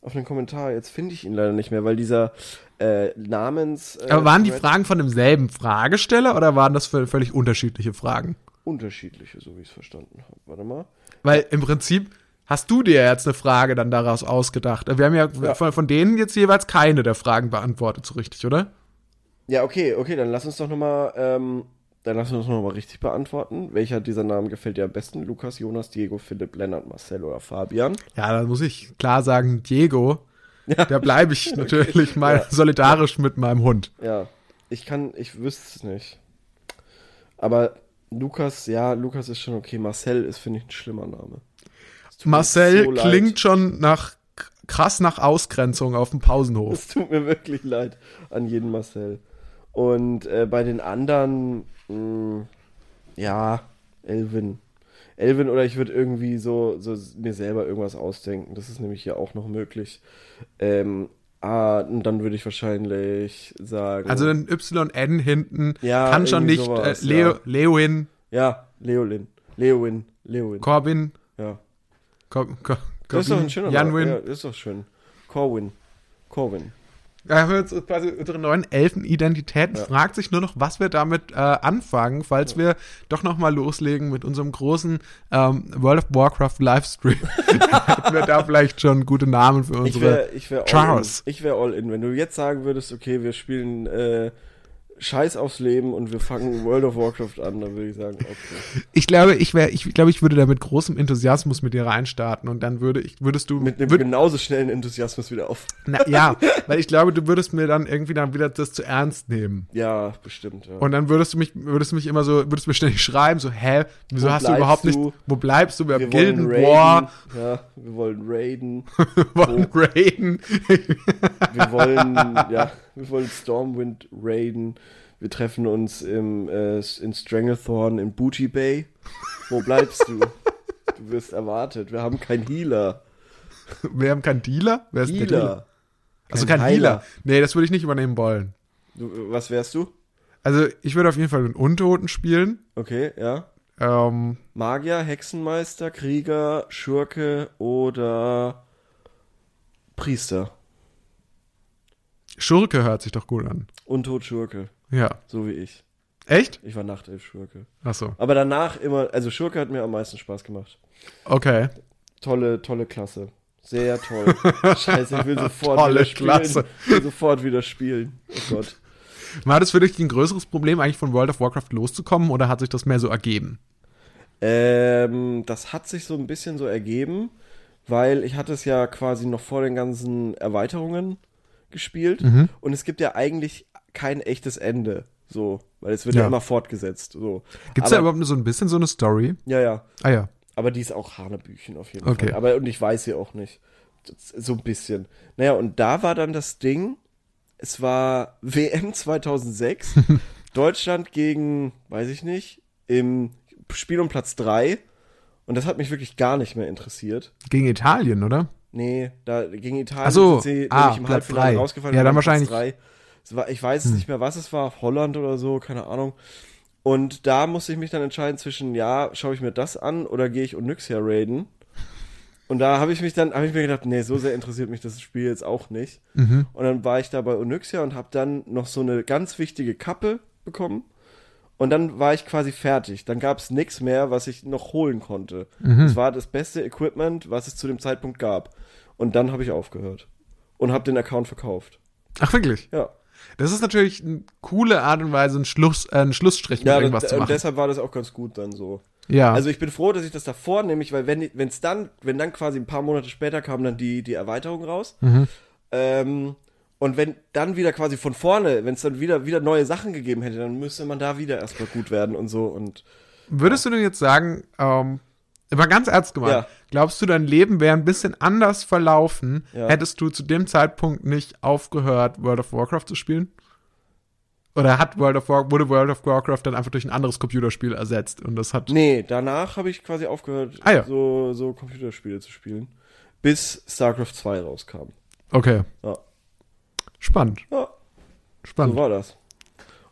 Auf einen Kommentar. Jetzt finde ich ihn leider nicht mehr, weil dieser äh, Namens. Äh, Aber waren die Fragen von demselben Fragesteller oder waren das völlig unterschiedliche Fragen? unterschiedliche, so wie ich es verstanden habe. Warte mal. Weil im Prinzip hast du dir jetzt eine Frage dann daraus ausgedacht. Wir haben ja, Ja. Von, von denen jetzt jeweils keine der Fragen beantwortet, so richtig, oder? Ja, okay, okay, dann lass uns doch nochmal, ähm, dann lass uns noch mal richtig beantworten. Welcher dieser Namen gefällt dir am besten? Lukas, Jonas, Diego, Philipp, Lennart, Marcel oder Fabian? Ja, da muss ich klar sagen, Diego, da bleibe ich natürlich mal Ja. solidarisch mit meinem Hund. Ja, ich kann, ich wüsste es nicht. Aber Lukas, ja, Lukas ist schon okay. Marcel ist, finde ich, ein schlimmer Name. Marcel so leid. klingt schon nach krass nach Ausgrenzung auf dem Pausenhof. Es tut mir wirklich leid an jeden Marcel. Und äh, bei den anderen, mh, ja, Elvin. Elvin oder ich würde irgendwie so, so mir selber irgendwas ausdenken. Das ist nämlich hier auch noch möglich. Ähm, ah, dann würde ich wahrscheinlich sagen. Also ein YN hinten Ja, kann schon nicht sowas, äh, Leo, ja. Leowin, ja, Leolin. Leowin. Leowin. Corbin, ja. Cor Cor Das ist doch ein schöner Janwin. Ja, das ist doch schön. Corwin. Corwin. Ja, haben wir jetzt quasi unsere neuen Elfenidentitäten. Ja. Fragt sich nur noch, was wir damit äh, anfangen, falls wir doch noch mal loslegen mit unserem großen ähm, World of Warcraft Livestream. Hätten wir da vielleicht schon gute Namen für Ich unsere. wäre ich wär all in. Charles. Ich wäre all in. Wenn du jetzt sagen würdest, okay, wir spielen äh, Scheiß aufs Leben und wir fangen World of Warcraft an, dann würde ich sagen, okay. Ich glaube, ich wäre, ich glaube, ich würde da mit großem Enthusiasmus mit dir reinstarten und dann würde ich, würdest du Mit einem würd, genauso schnellen Enthusiasmus wieder auf. na, ja, weil ich glaube, du würdest mir dann irgendwie dann wieder das zu ernst nehmen. Ja, bestimmt, ja. Und dann würdest du mich, würdest du mich immer so, würdest du mir ständig schreiben, so, hä, wieso Wo hast du überhaupt nicht, du? wo bleibst du, wir, wir haben raiden. War, Ja, wir wollen raiden. wollen raiden. Wir wollen, ja, wir wollen Stormwind raiden. Wir treffen uns im, äh, in Stranglethorn in Booty Bay. Wo bleibst du? Du wirst erwartet. Wir haben keinen Healer. Wir haben keinen Dealer? Wer ist der Dealer? Healer. Also Kein kein Healer. Heiler. Nee, das würde ich nicht übernehmen wollen. Du, was wärst du? Also ich würde auf jeden Fall den Untoten spielen. Okay, ja. Ähm, Magier, Hexenmeister, Krieger, Schurke oder Priester. Schurke hört sich doch gut an. Untot Schurke, Ja. so wie ich. Echt? Ich war Nachtelf Schurke. Ach so. Aber danach immer, also Schurke hat mir am meisten Spaß gemacht. Okay. Tolle, tolle Klasse. Sehr toll. Scheiße, ich will sofort Tolle wieder spielen. Klasse. Ich will sofort wieder spielen. Oh Gott. War das für dich ein größeres Problem, eigentlich von World of Warcraft loszukommen oder hat sich das mehr so ergeben? Ähm, das hat sich so ein bisschen so ergeben, weil ich hatte es ja quasi noch vor den ganzen Erweiterungen gespielt Mhm. und es gibt ja eigentlich kein echtes Ende, so, weil es wird ja, Ja. immer fortgesetzt, so. Gibt es da überhaupt nur so ein bisschen so eine Story? Ja, ja, Ah ja. aber die ist auch Hanebüchen auf jeden Okay. Fall. Aber und ich weiß sie auch nicht, so ein bisschen. Naja, und da war dann das Ding, es war WM 2006, Deutschland gegen, weiß ich nicht, im Spiel um Platz 3 Und das hat mich wirklich gar nicht mehr interessiert. Gegen Italien, oder? Nee, da gegen Italien so, sind sie ah, nämlich im Platz Halbfinale drei. rausgefallen. Ja, dann wahrscheinlich- Drei. Es war, ich weiß nicht mehr, was es war, Holland oder so, keine Ahnung. Und da musste ich mich dann entscheiden zwischen, ja, schaue ich mir das an oder gehe ich Onyxia raiden. Und da habe ich mich dann, habe ich mir gedacht, nee, so sehr interessiert mich das Spiel jetzt auch nicht. Mhm. Und dann war ich da bei Onyxia und habe dann noch so eine ganz wichtige Kappe bekommen. Und dann war ich quasi fertig. Dann gab es nichts mehr, was ich noch holen konnte. Mhm. Es war das beste Equipment, was es zu dem Zeitpunkt gab. Und dann habe ich aufgehört. Und habe den Account verkauft. Ach, wirklich? Ja. Das ist natürlich eine coole Art und Weise, einen, Schluss, äh, einen Schlussstrich mit Ja, irgendwas und, zu und machen. deshalb war das auch ganz gut dann so. ja. Also ich bin froh, dass ich das davor nämlich, weil wenn es dann, wenn dann quasi ein paar Monate später kam dann die, die Erweiterung raus. Mhm. Ähm, und wenn dann wieder quasi von vorne, wenn es dann wieder, wieder neue Sachen gegeben hätte, dann müsste man da wieder erstmal gut werden und so. Und Würdest du denn jetzt sagen, ähm, aber ganz ernst gemeint, Ja. glaubst du, dein Leben wäre ein bisschen anders verlaufen, Ja. hättest du zu dem Zeitpunkt nicht aufgehört, World of Warcraft zu spielen? Oder hat World of War wurde World of Warcraft dann einfach durch ein anderes Computerspiel ersetzt und das hat nee, danach habe ich quasi aufgehört, Ah, ja. so, so Computerspiele zu spielen. Bis StarCraft 2 rauskam. okay Ja. spannend Ja, spannend so war das.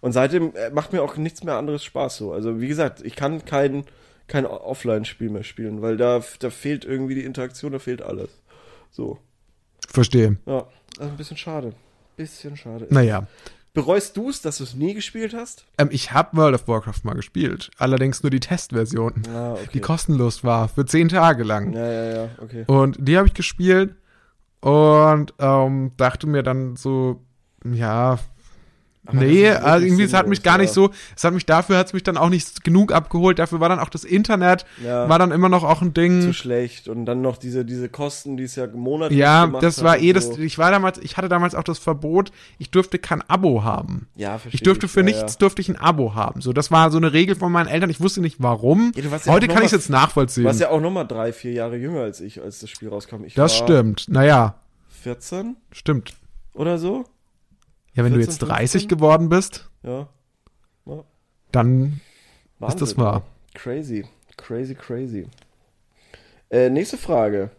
Und seitdem äh, macht mir auch nichts mehr anderes Spaß so. Also wie gesagt, ich kann kein, kein Offline-Spiel mehr spielen, weil da, da fehlt irgendwie die Interaktion, da fehlt alles. So. verstehe Ja, also ein bisschen schade. Bisschen schade. naja Bereust du es, dass du es nie gespielt hast? ähm, ich habe World of Warcraft mal gespielt allerdings nur die Testversion Ah, okay. die kostenlos war für zehn Tage lang Ja, ja, ja, okay. Und die habe ich gespielt und ähm, dachte mir dann so, ja, Aber nee, also irgendwie, es hat mich gar nicht so, es hat mich dafür, hat es mich dann auch nicht genug abgeholt. Dafür war dann auch das Internet, Ja. war dann immer noch auch ein Ding. Zu schlecht. Und dann noch diese, diese Kosten, die es ja monatlich Ja, das war eh so. das, ich war damals, ich hatte damals auch das Verbot, ich durfte kein Abo haben. Ja, verstehe Ich durfte für ja, nichts, durfte ich ein Abo haben. So, das war so eine Regel von meinen Eltern. Ich wusste nicht warum. Heute kann ich es jetzt nachvollziehen. Du warst ja auch noch mal drei, vier Jahre jünger als ich, als das Spiel rauskam. Ich das stimmt. Naja, 14 stimmt. oder so. Ja, wenn du 14, jetzt 30 15? geworden bist, Ja. dann Wahnsinn. ist das wahr. Crazy. Crazy, crazy. Äh, nächste Frage.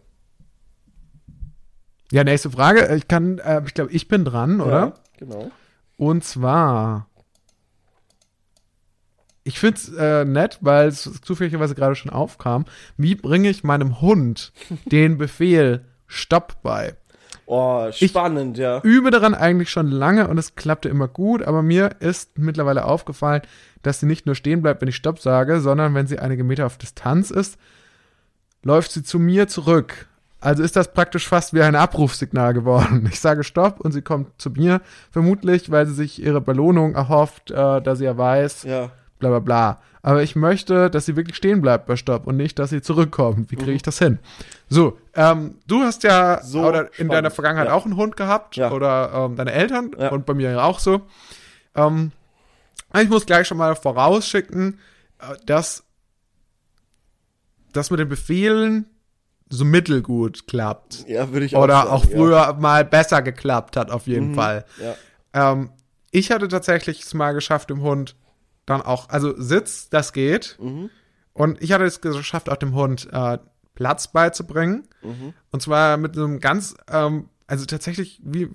Ja, nächste Frage. Ich kann, äh, ich glaube, ich bin dran, oder? Ja, genau. Und zwar, ich finde es äh, nett, weil es zufälligerweise gerade schon aufkam. Wie bringe ich meinem Hund den Befehl Stopp bei? Oh, spannend, ja. Übe daran eigentlich schon lange und es klappte immer gut, aber mir ist mittlerweile aufgefallen, dass sie nicht nur stehen bleibt, wenn ich Stopp sage, sondern wenn sie einige Meter auf Distanz ist, läuft sie zu mir zurück. Also ist das praktisch fast wie ein Abrufsignal geworden. Ich sage Stopp und sie kommt zu mir, vermutlich, weil sie sich ihre Belohnung erhofft, äh, da sie ja weiß, Ja. bla bla bla. Aber ich möchte, dass sie wirklich stehen bleibt bei Stopp und nicht, dass sie zurückkommt. Wie kriege ich das hin? So, ähm, du hast ja So oder in spannend. deiner Vergangenheit Ja. auch einen Hund gehabt Ja. oder ähm, deine Eltern Ja. und bei mir ja auch so. Ähm, ich muss gleich schon mal vorausschicken, äh, dass das mit den Befehlen so mittelgut klappt. Ja, würde ich auch Oder sagen, auch früher mal besser geklappt hat, auf jeden Mhm. Fall. Ja. Ähm, ich hatte tatsächlich es mal geschafft, dem Hund dann auch, also Sitz, das geht. Mhm. Und ich hatte es geschafft, auch dem Hund äh, Platz beizubringen. Mhm. Und zwar mit so einem ganz, ähm, also tatsächlich, wie,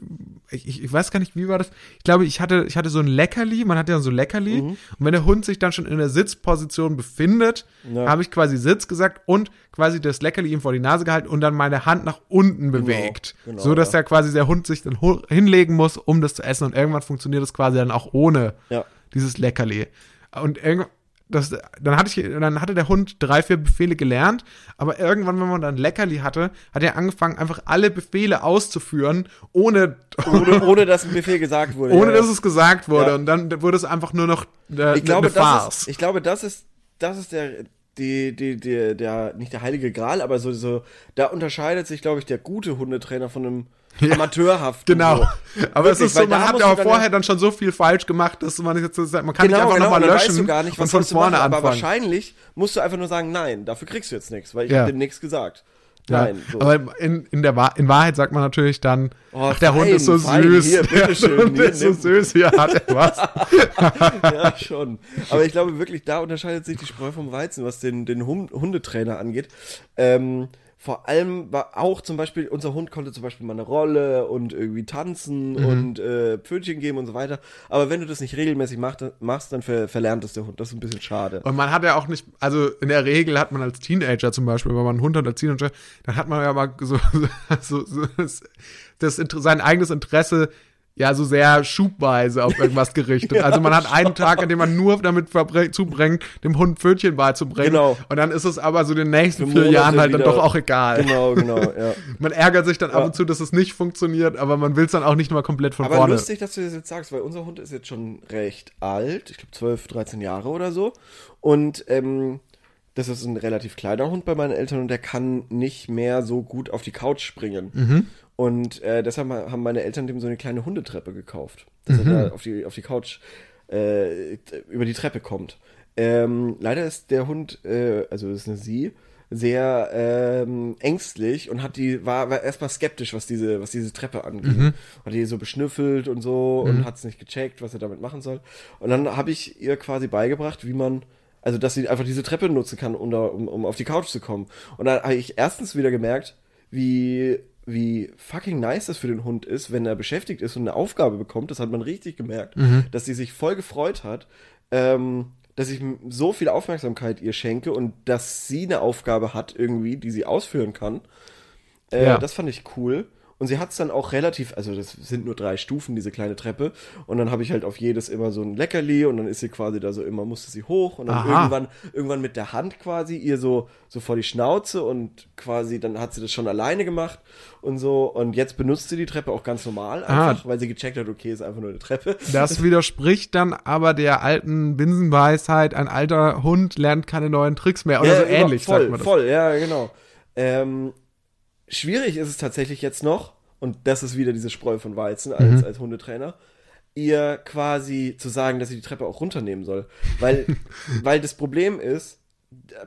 ich, ich- weiß gar nicht, wie war das? Ich glaube, ich hatte, ich hatte so ein Leckerli, man hat ja so ein Leckerli. Mhm. Und wenn der Hund sich dann schon in der Sitzposition befindet, Ja. habe ich quasi Sitz gesagt und quasi das Leckerli ihm vor die Nase gehalten und dann meine Hand nach unten bewegt. genau, so dass ja. der quasi der Hund sich dann hinlegen muss, um das zu essen. Und irgendwann funktioniert das quasi dann auch ohne Ja. Dieses Leckerli. Und irgendwann, das, dann, hatte ich, dann hatte der Hund drei, vier Befehle gelernt, aber irgendwann, wenn man dann Leckerli hatte, hat er angefangen, einfach alle Befehle auszuführen, ohne, Ohne, ohne dass ein Befehl gesagt wurde. ohne ja. dass es gesagt wurde. Ja. Und dann wurde es einfach nur noch äh, ich glaube, eine Farce. ist, ich glaube, das ist, das ist der, die, die, die, der, nicht der heilige Gral, aber so, so, da unterscheidet sich, glaube ich, der gute Hundetrainer von einem Ja, Amateurhaften. Genau. So. Aber es Wirklich, ist so, man hat ja vorher dann schon so viel falsch gemacht, dass man jetzt man kann genau, nicht einfach genau, nochmal löschen weißt du nicht, was und von vorne machen, Aber anfangen. wahrscheinlich musst du einfach nur sagen, nein, dafür kriegst du jetzt nichts, weil ich Ja. habe dir nichts gesagt. Ja, Nein, so. aber in, in, der in Wahrheit sagt man natürlich dann, Oh, ach, der Hund fein, ist so fein, süß. hier, der bitteschön, Hund hier, ist so nimm. süß, hier hat er was. ja, schon. Aber ich glaube wirklich, da unterscheidet sich die Spreu vom Weizen, was den, den Hum- Hundetrainer angeht. Ähm, vor allem war auch zum Beispiel, unser Hund konnte zum Beispiel mal eine Rolle und irgendwie tanzen Mhm. und äh, Pfötchen geben und so weiter. Aber wenn du das nicht regelmäßig macht, machst, dann ver verlernt es der Hund. Das ist ein bisschen schade. Und man hat ja auch nicht, also in der Regel hat man als Teenager zum Beispiel, wenn man einen Hund hat als Teenager, dann hat man ja mal so, so, so das, das, Inter- sein eigenes Interesse ja so sehr schubweise auf irgendwas gerichtet. also man hat einen Tag, an dem man nur damit zubringt, dem Hund Pfötchen beizubringen. Genau. Und dann ist es aber so den nächsten vier Jahren halt dann doch auch egal. Genau, genau, ja. Man ärgert sich dann ab Ja. und zu, dass es nicht funktioniert, aber man will es dann auch nicht mal komplett von Aber vorne. lustig, dass du das jetzt sagst, weil unser Hund ist jetzt schon recht alt, ich glaube 12, 13 Jahre oder so. Und ähm, das ist ein relativ kleiner Hund bei meinen Eltern und der kann nicht mehr so gut auf die Couch springen. Mhm. Und äh, deshalb haben meine Eltern dem so eine kleine Hundetreppe gekauft, dass Mhm. er da auf die, auf die Couch äh, über die Treppe kommt. Ähm, leider ist der Hund, äh, also das ist eine Sie, sehr ähm, ängstlich und hat die war, war erstmal skeptisch, was diese was diese Treppe angeht. Mhm. Hat die so beschnüffelt und so und hat es nicht gecheckt, was er damit machen soll. Und dann habe ich ihr quasi beigebracht, wie man also dass sie einfach diese Treppe nutzen kann, um, da, um, um auf die Couch zu kommen. Und dann habe ich erstens wieder gemerkt, wie wie fucking nice das für den Hund ist, wenn er beschäftigt ist und eine Aufgabe bekommt. Das hat man richtig gemerkt, dass sie sich voll gefreut hat. Ähm, dass ich so viel Aufmerksamkeit ihr schenke und dass sie eine Aufgabe hat irgendwie, die sie ausführen kann. Äh, Ja. Das fand ich cool. Und sie hat es dann auch relativ, also das sind nur drei Stufen, diese kleine Treppe. Und dann habe ich halt auf jedes immer so ein Leckerli und dann ist sie quasi da so immer, musste sie hoch und dann Aha. irgendwann, irgendwann mit der Hand quasi ihr so, so vor die Schnauze und quasi dann hat sie das schon alleine gemacht und so. Und jetzt benutzt sie die Treppe auch ganz normal, einfach, weil sie gecheckt hat, okay, ist einfach nur eine Treppe. Das widerspricht dann aber der alten Binsenweisheit, ein alter Hund lernt keine neuen Tricks mehr. Oder so über- ähnlich, voll, sagt man das. Voll, ja, genau. Ähm, schwierig ist es tatsächlich jetzt noch, und das ist wieder diese Spreu von Weizen als, Mhm. als Hundetrainer, ihr quasi zu sagen, dass sie die Treppe auch runternehmen soll. Weil, weil das Problem ist,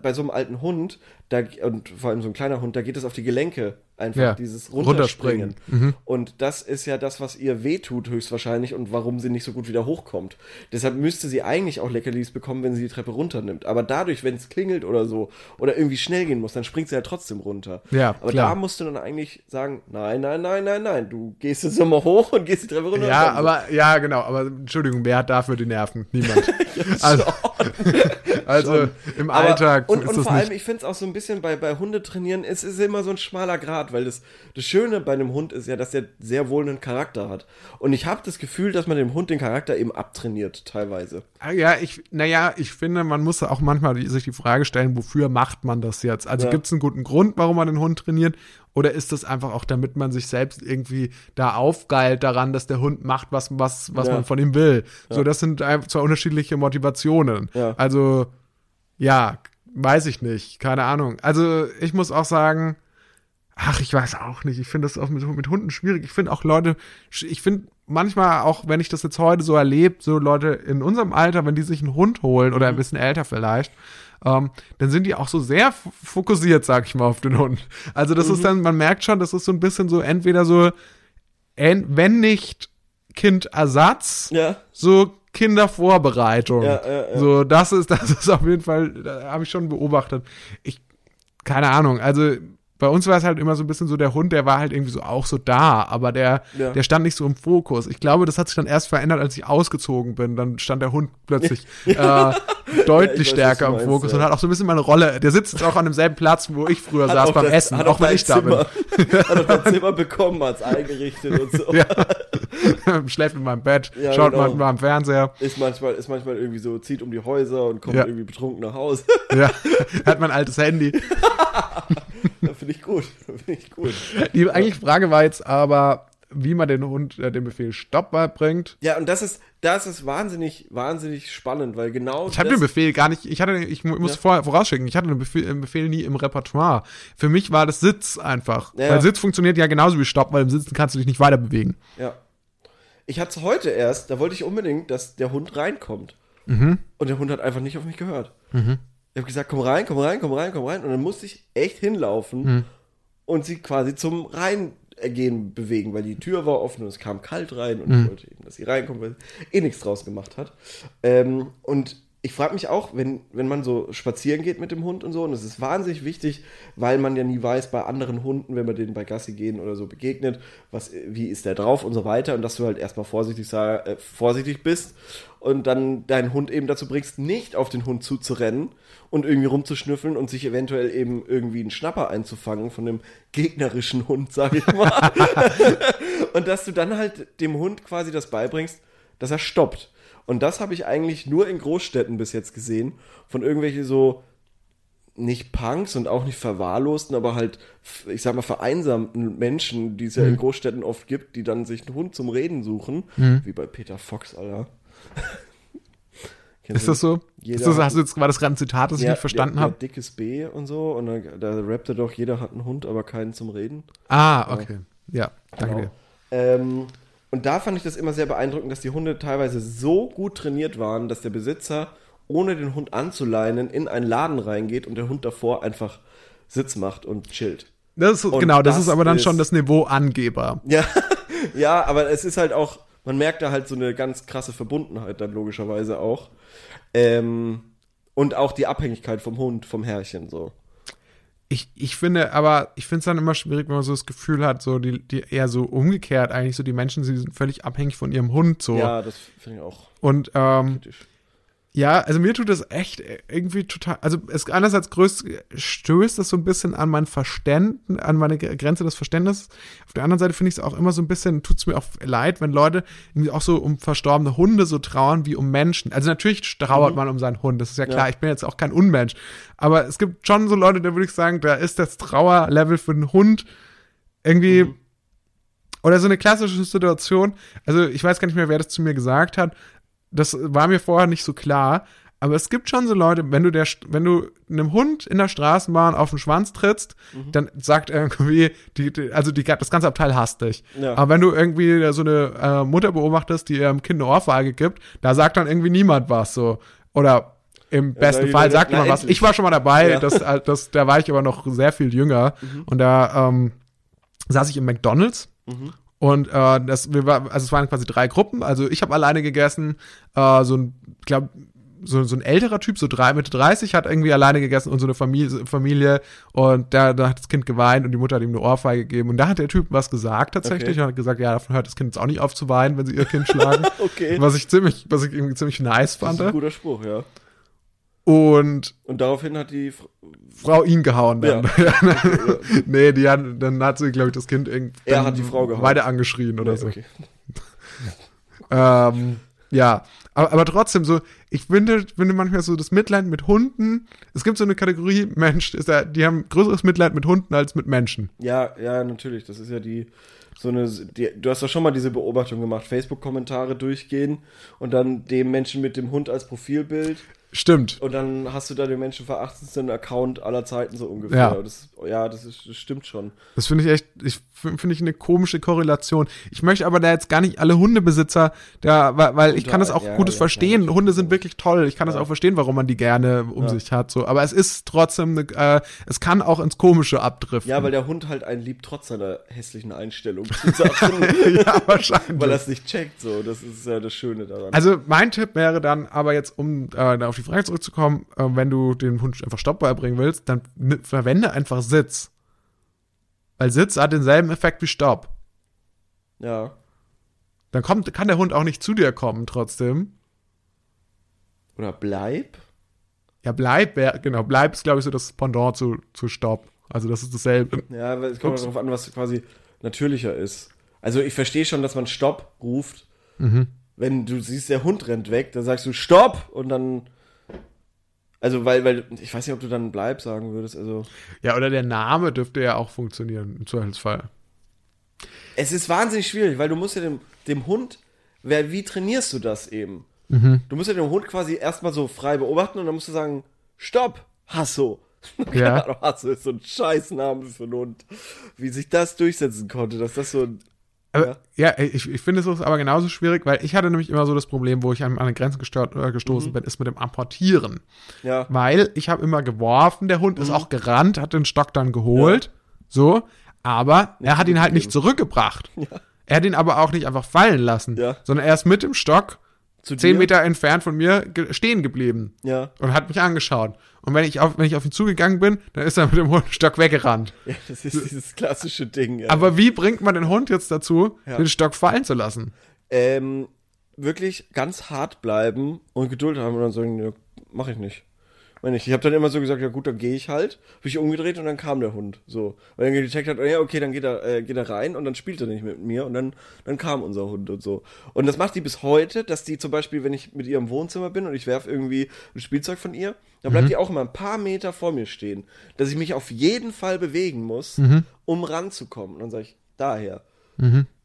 bei so einem alten Hund, da, und vor allem so ein kleiner Hund, da geht es auf die Gelenke einfach, Ja, dieses runterspringen. Mhm. Runterspringen. Und das ist ja das, was ihr wehtut höchstwahrscheinlich und warum sie nicht so gut wieder hochkommt. Deshalb müsste sie eigentlich auch Leckerlis bekommen, wenn sie die Treppe runternimmt. Aber dadurch, wenn es klingelt oder so, oder irgendwie schnell gehen muss, dann springt sie ja trotzdem runter. Ja, Aber klar. da musst du dann eigentlich sagen, nein, nein, nein, nein, nein, du gehst jetzt nochmal hoch und gehst die Treppe runter. Ja, aber, ja, genau, aber Entschuldigung, wer hat dafür die Nerven? Niemand. also, also im Aber- Alltag und, ist und vor allem, ich finde es auch so ein bisschen bei, bei Hundetrainieren, es ist immer so ein schmaler Grad, weil das, das Schöne bei einem Hund ist ja, dass er sehr wohl einen Charakter hat. Und ich habe das Gefühl, dass man dem Hund den Charakter eben abtrainiert, teilweise. Ah, Ja, ich, naja, ich finde, man muss auch manchmal sich die Frage stellen, wofür macht man das jetzt? Also Ja. gibt es einen guten Grund, warum man den Hund trainiert? Oder ist das einfach auch, damit man sich selbst irgendwie da aufgeilt daran, dass der Hund macht, was, was, was Ja. man von ihm will? So, das sind zwei unterschiedliche Motivationen. Ja. Also, ja, weiß ich nicht, keine Ahnung. Also, ich muss auch sagen, Ach, ich weiß auch nicht. Ich finde das auch mit, mit Hunden schwierig. Ich finde auch Leute, ich finde manchmal auch, wenn ich das jetzt heute so erlebe, so Leute in unserem Alter, wenn die sich einen Hund holen oder ein bisschen älter vielleicht, ähm, dann sind die auch so sehr fokussiert, sag ich mal, auf den Hund. Also das ist dann, man merkt schon, das ist so ein bisschen so entweder so, en- wenn nicht Kindersatz, Ja. so Kindervorbereitung. Ja, ja, ja. So, das ist, das ist auf jeden Fall, da habe ich schon beobachtet. Ich, keine Ahnung, also bei uns war es halt immer so ein bisschen so, der Hund, der war halt irgendwie so auch so da, aber der, Ja. der stand nicht so im Fokus. Ich glaube, das hat sich dann erst verändert, als ich ausgezogen bin. Dann stand der Hund plötzlich äh, deutlich weiß, stärker du im meinst, Fokus ja. und hat auch so ein bisschen meine Rolle. Der sitzt jetzt auch an demselben Platz, wo ich früher saß auch beim das- Essen, hat auch wenn ich da bin. Zimmer- hat auch dein Zimmer bekommen, hat's eingerichtet und so. Ja. Schläft in meinem Bett, Ja, schaut genau. manchmal am Fernseher. Ist manchmal, ist manchmal irgendwie so, zieht um die Häuser und kommt Ja. irgendwie betrunken nach Hause. Ja, hat mein altes Handy. Finde ich gut. Finde ich gut. Die eigentliche Frage war jetzt aber, wie man den Hund äh, den Befehl Stopp beibringt. Ja, und das ist, das ist wahnsinnig, wahnsinnig spannend, weil genau Ich das, den Befehl gar nicht, ich hatte, ich mu- muss Ja. vorher vorausschicken, ich hatte den Befehl, den Befehl nie im Repertoire. Für mich war das Sitz einfach. Ja. Weil Sitz funktioniert ja genauso wie Stopp, weil im Sitzen kannst du dich nicht weiter bewegen. Ja. Ich hatte es heute erst, da wollte ich unbedingt, dass der Hund reinkommt. Mhm. Und der Hund hat einfach nicht auf mich gehört. Ich habe gesagt, komm rein, komm rein, komm rein, komm rein. Und dann musste ich echt hinlaufen Mhm. und sie quasi zum Reingehen bewegen, weil die Tür war offen und es kam kalt rein und ich wollte eben, dass sie reinkommt, weil eh nichts draus gemacht hat. Ähm, und ich frage mich auch, wenn, wenn man so spazieren geht mit dem Hund und so, und es ist wahnsinnig wichtig, weil man ja nie weiß, bei anderen Hunden, wenn man denen bei Gassi gehen oder so begegnet, was, wie ist der drauf und so weiter, und dass du halt erstmal vorsichtig, äh, vorsichtig bist und dann deinen Hund eben dazu bringst, nicht auf den Hund zuzurennen und irgendwie rumzuschnüffeln und sich eventuell eben irgendwie einen Schnapper einzufangen von einem gegnerischen Hund, sag ich mal. und dass du dann halt dem Hund quasi das beibringst, dass er stoppt. Und das habe ich eigentlich nur in Großstädten bis jetzt gesehen, von irgendwelche so nicht Punks und auch nicht verwahrlosten, aber halt, ich sag mal, vereinsamten Menschen, die es ja Mhm. in Großstädten oft gibt, die dann sich einen Hund zum Reden suchen, Mhm. wie bei Peter Fox, Alter. Ist das so? Jeder Ist das, hast du jetzt gerade das gerade ein Zitat, das ich nicht verstanden habe? Dickes B und so, und da rappt er doch, jeder hat einen Hund, aber keinen zum Reden. Ah, okay. Ja, danke Genau. dir. Ähm, und da fand ich das immer sehr beeindruckend, dass die Hunde teilweise so gut trainiert waren, dass der Besitzer, ohne den Hund anzuleinen, in einen Laden reingeht und der Hund davor einfach Sitz macht und chillt. Das ist, Und genau, das, das ist aber dann ist- schon das Niveau Angeber. Ja, ja, aber es ist halt auch, man merkt da halt so eine ganz krasse Verbundenheit dann logischerweise auch. Ähm, und auch die Abhängigkeit vom Hund, vom Herrchen so. Ich, ich finde, aber ich finde es dann immer schwierig, wenn man so das Gefühl hat, so die, die eher so umgekehrt eigentlich, so die Menschen, sie sind völlig abhängig von ihrem Hund so. Ja, das finde ich auch Und ähm, kritisch. Ja, also mir tut das echt irgendwie total, also es einerseits größt, stößt das so ein bisschen an mein Verständnis, an meine Grenze des Verständnisses. Auf der anderen Seite finde ich es auch immer so ein bisschen, tut es mir auch leid, wenn Leute irgendwie auch so um verstorbene Hunde so trauern wie um Menschen. Also natürlich trauert man um seinen Hund, das ist ja klar, Ja. ich bin jetzt auch kein Unmensch. Aber es gibt schon so Leute, da würde ich sagen, da ist das Trauerlevel für den Hund irgendwie oder so eine klassische Situation, also ich weiß gar nicht mehr, wer das zu mir gesagt hat, das war mir vorher nicht so klar, aber es gibt schon so Leute, wenn du der, wenn du einem Hund in der Straßenbahn auf den Schwanz trittst, dann sagt er irgendwie, die, die, also die, das ganze Abteil hasst dich. Ja. Aber wenn du irgendwie so eine äh, Mutter beobachtest, die ihrem Kind eine Ohrfeige gibt, da sagt dann irgendwie niemand was so. Oder im besten Fall sagt jemand was. Ich war schon mal dabei, Ja. das, äh, das, da war ich aber noch sehr viel jünger. Und da ähm, saß ich im McDonalds. Und äh, das, wir war, also es waren quasi drei Gruppen. Also ich habe alleine gegessen, äh, so ein, glaub, so, so ein älterer Typ, so drei, Mitte 30, hat irgendwie alleine gegessen und so eine Familie, Familie und da, da hat das Kind geweint und die Mutter hat ihm eine Ohrfeige gegeben. Und da hat der Typ was gesagt tatsächlich Okay. und hat gesagt, ja, davon hört das Kind jetzt auch nicht auf zu weinen, wenn sie ihr Kind schlagen. Okay. Was ich ziemlich, was ich irgendwie ziemlich nice Das ist ein fand. guter Spruch, ja. Und Und daraufhin hat die Fr- Frau ihn gehauen dann. Ja. nee, die hat, dann hat sie, glaube ich, das Kind irgendwie Er hat die Frau gehauen. weiter angeschrien oder so. okay. Ähm, ja, aber, aber trotzdem so, ich finde, finde manchmal so das Mitleid mit Hunden. Es gibt so eine Kategorie Mensch, ist da, die haben größeres Mitleid mit Hunden als mit Menschen. Ja, ja, natürlich. Das ist ja die so eine. Die, du hast doch schon mal diese Beobachtung gemacht: Facebook-Kommentare durchgehen und dann dem Menschen mit dem Hund als Profilbild Stimmt. und dann hast du da den menschenverachtendsten Account aller Zeiten so ungefähr. Ja. Das, ja, das, ist, das stimmt schon. Das finde ich echt, ich finde ich eine komische Korrelation. Ich möchte aber da jetzt gar nicht alle Hundebesitzer, da, weil, weil ich kann das auch ja, Gutes ja, verstehen. Hunde sind wirklich toll. Ich kann das auch verstehen, warum man die gerne um sich hat. So, aber es ist trotzdem, eine, äh, es kann auch ins Komische abdriften. Ja, weil der Hund halt einen liebt, trotz seiner hässlichen Einstellung zu Sachen, ja, wahrscheinlich. weil er es nicht checkt. So, das ist ja das Schöne daran. Also mein Tipp wäre dann aber jetzt, um äh, auf die Frage zurückzukommen, äh, wenn du dem Hund einfach Stopp beibringen willst, dann verwende einfach Sitz. Weil Sitz hat denselben Effekt wie Stopp. ja. Dann kommt, kann der Hund auch nicht zu dir kommen trotzdem. Oder bleib. Ja, bleib, wär, genau, bleib ist, glaube ich, so das Pendant zu, zu Stopp. Also das ist dasselbe. Ja, weil es kommt Ups. darauf an, was quasi natürlicher ist. Also ich verstehe schon, dass man Stopp ruft. Mhm. Wenn du siehst, der Hund rennt weg, dann sagst du Stopp und dann. Also, weil, weil, ich weiß nicht, ob du dann bleib sagen würdest. Also, Ja, oder der Name dürfte ja auch funktionieren, im Zweifelsfall. es ist wahnsinnig schwierig, weil du musst ja dem, dem Hund, wer, wie trainierst du das eben? Mhm. Du musst ja den Hund quasi erstmal so frei beobachten und dann musst du sagen, Stopp, Hasso. Ja. Hasso ist so ein Scheißname für einen Hund. Wie sich das durchsetzen konnte, dass das so ein. Aber, ja, ich, ich finde es aber genauso schwierig, weil ich hatte nämlich immer so das Problem, wo ich an, eine Grenze gestört, äh, gestoßen bin, ist mit dem Apportieren. Ja. Weil ich habe immer geworfen, der Hund ist auch gerannt, hat den Stock dann geholt. So, aber er hat ihn halt nicht zurückgebracht. Er hat ihn aber auch nicht einfach fallen lassen, Ja. sondern er ist mit dem Stock Zu zehn dir? Meter entfernt von mir ge stehen geblieben Ja. und hat mich angeschaut. Und wenn ich auf, wenn ich auf ihn zugegangen bin, dann ist er mit dem Hund- Stock weggerannt. ja, das ist dieses klassische Ding. Ja. Aber wie bringt man den Hund jetzt dazu, Ja. den Stock fallen zu lassen? ähm, wirklich ganz hart bleiben und Geduld haben und dann sagen, ja, mach ich nicht. Wenn ich, ich habe dann immer so gesagt, ja gut, dann gehe ich halt. Habe ich umgedreht und dann kam der Hund. So. Weil dann gecheckt hat, ja, okay, dann geht er, äh, geht er rein und dann spielt er nicht mit mir und dann, dann kam unser Hund und so. Und das macht die bis heute, dass die zum Beispiel, wenn ich mit ihr im Wohnzimmer bin und ich werf irgendwie ein Spielzeug von ihr, dann bleibt die auch immer ein paar Meter vor mir stehen. Dass ich mich auf jeden Fall bewegen muss, um ranzukommen. Und dann sage ich, daher.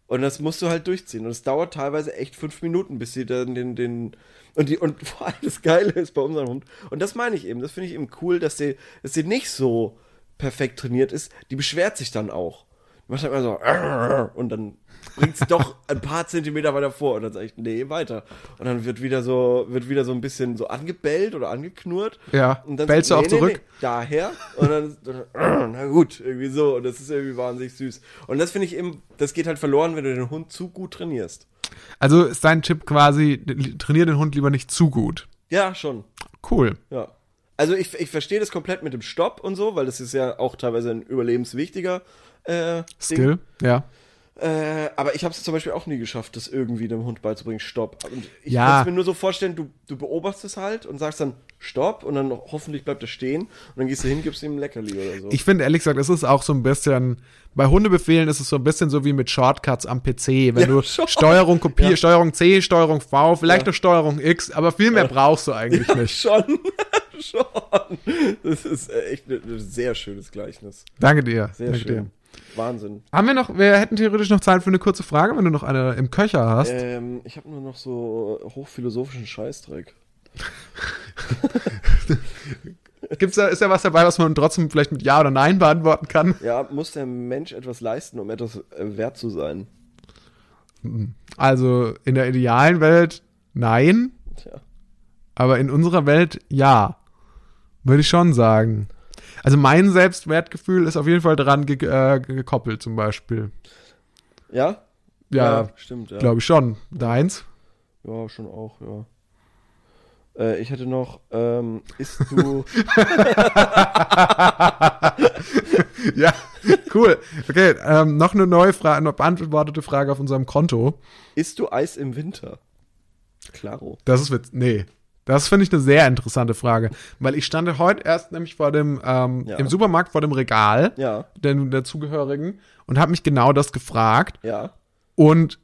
Und das musst du halt durchziehen. Und es dauert teilweise echt fünf Minuten, bis sie dann den, den, und die, und vor allem das Geile ist bei unserem Hund. Und das meine ich eben. Das finde ich eben cool, dass sie, dass sie nicht so perfekt trainiert ist. Die beschwert sich dann auch. Die macht halt immer so, und dann bringt sie doch ein paar Zentimeter weiter vor. Und dann sage ich, nee, weiter. Und dann wird wieder so, wird wieder so ein bisschen so angebellt oder angeknurrt. Ja. Und dann Bellst du auch zurück? daher und dann, dann na gut, irgendwie so und das ist irgendwie wahnsinnig süß. Und das finde ich eben, das geht halt verloren, wenn du den Hund zu gut trainierst. Also ist dein Tipp quasi, trainier den Hund lieber nicht zu gut. Ja, schon. Cool. Ja. Also ich, ich verstehe das komplett mit dem Stopp und so, weil das ist ja auch teilweise ein überlebenswichtiger äh, Skill, ja. Äh, aber ich habe es zum Beispiel auch nie geschafft, das irgendwie dem Hund beizubringen, Stopp. Und ich Ja. kann es mir nur so vorstellen, du, du beobachtest halt und sagst dann Stopp und dann hoffentlich bleibt er stehen und dann gehst du hin, gibst ihm ein Leckerli oder so. Ich finde ehrlich gesagt, es ist auch so ein bisschen, bei Hundebefehlen ist es so ein bisschen so wie mit Shortcuts am PC. Wenn Ja, du schon. Steuerung Kopier, Ja. Steuerung C, Steuerung V, vielleicht noch Steuerung X, aber viel mehr brauchst du eigentlich nicht. Schon, schon. Das ist äh, echt ein ein sehr schönes Gleichnis. Danke dir. Sehr Danke schön. dir. Wahnsinn. Haben wir noch, wir hätten theoretisch noch Zeit für eine kurze Frage, wenn du noch eine im Köcher hast. Ähm, ich habe nur noch so hochphilosophischen Scheißdreck. Gibt's da, ist da was dabei, was man trotzdem vielleicht mit Ja oder Nein beantworten kann? Ja, muss der Mensch etwas leisten, um etwas äh, wert zu sein? Also in der idealen Welt Nein, Tja. aber in unserer Welt ja. Würde ich schon sagen. Also mein Selbstwertgefühl ist auf jeden Fall dran ge äh, gekoppelt zum Beispiel. Ja? Ja, stimmt, ja. glaube ich schon. Deins? Ja, schon auch, ja. Äh, ich hätte noch, ähm, isst du, ja, cool. Okay, ähm, noch eine neue Frage, eine beantwortete Frage auf unserem Konto. isst du Eis im Winter? Klaro. Das ist witz. Nee. Das finde ich eine sehr interessante Frage. Weil ich stand heute erst nämlich vor dem, ähm, Ja. im Supermarkt vor dem Regal, Ja, den dazugehörigen, und habe mich genau das gefragt ja. und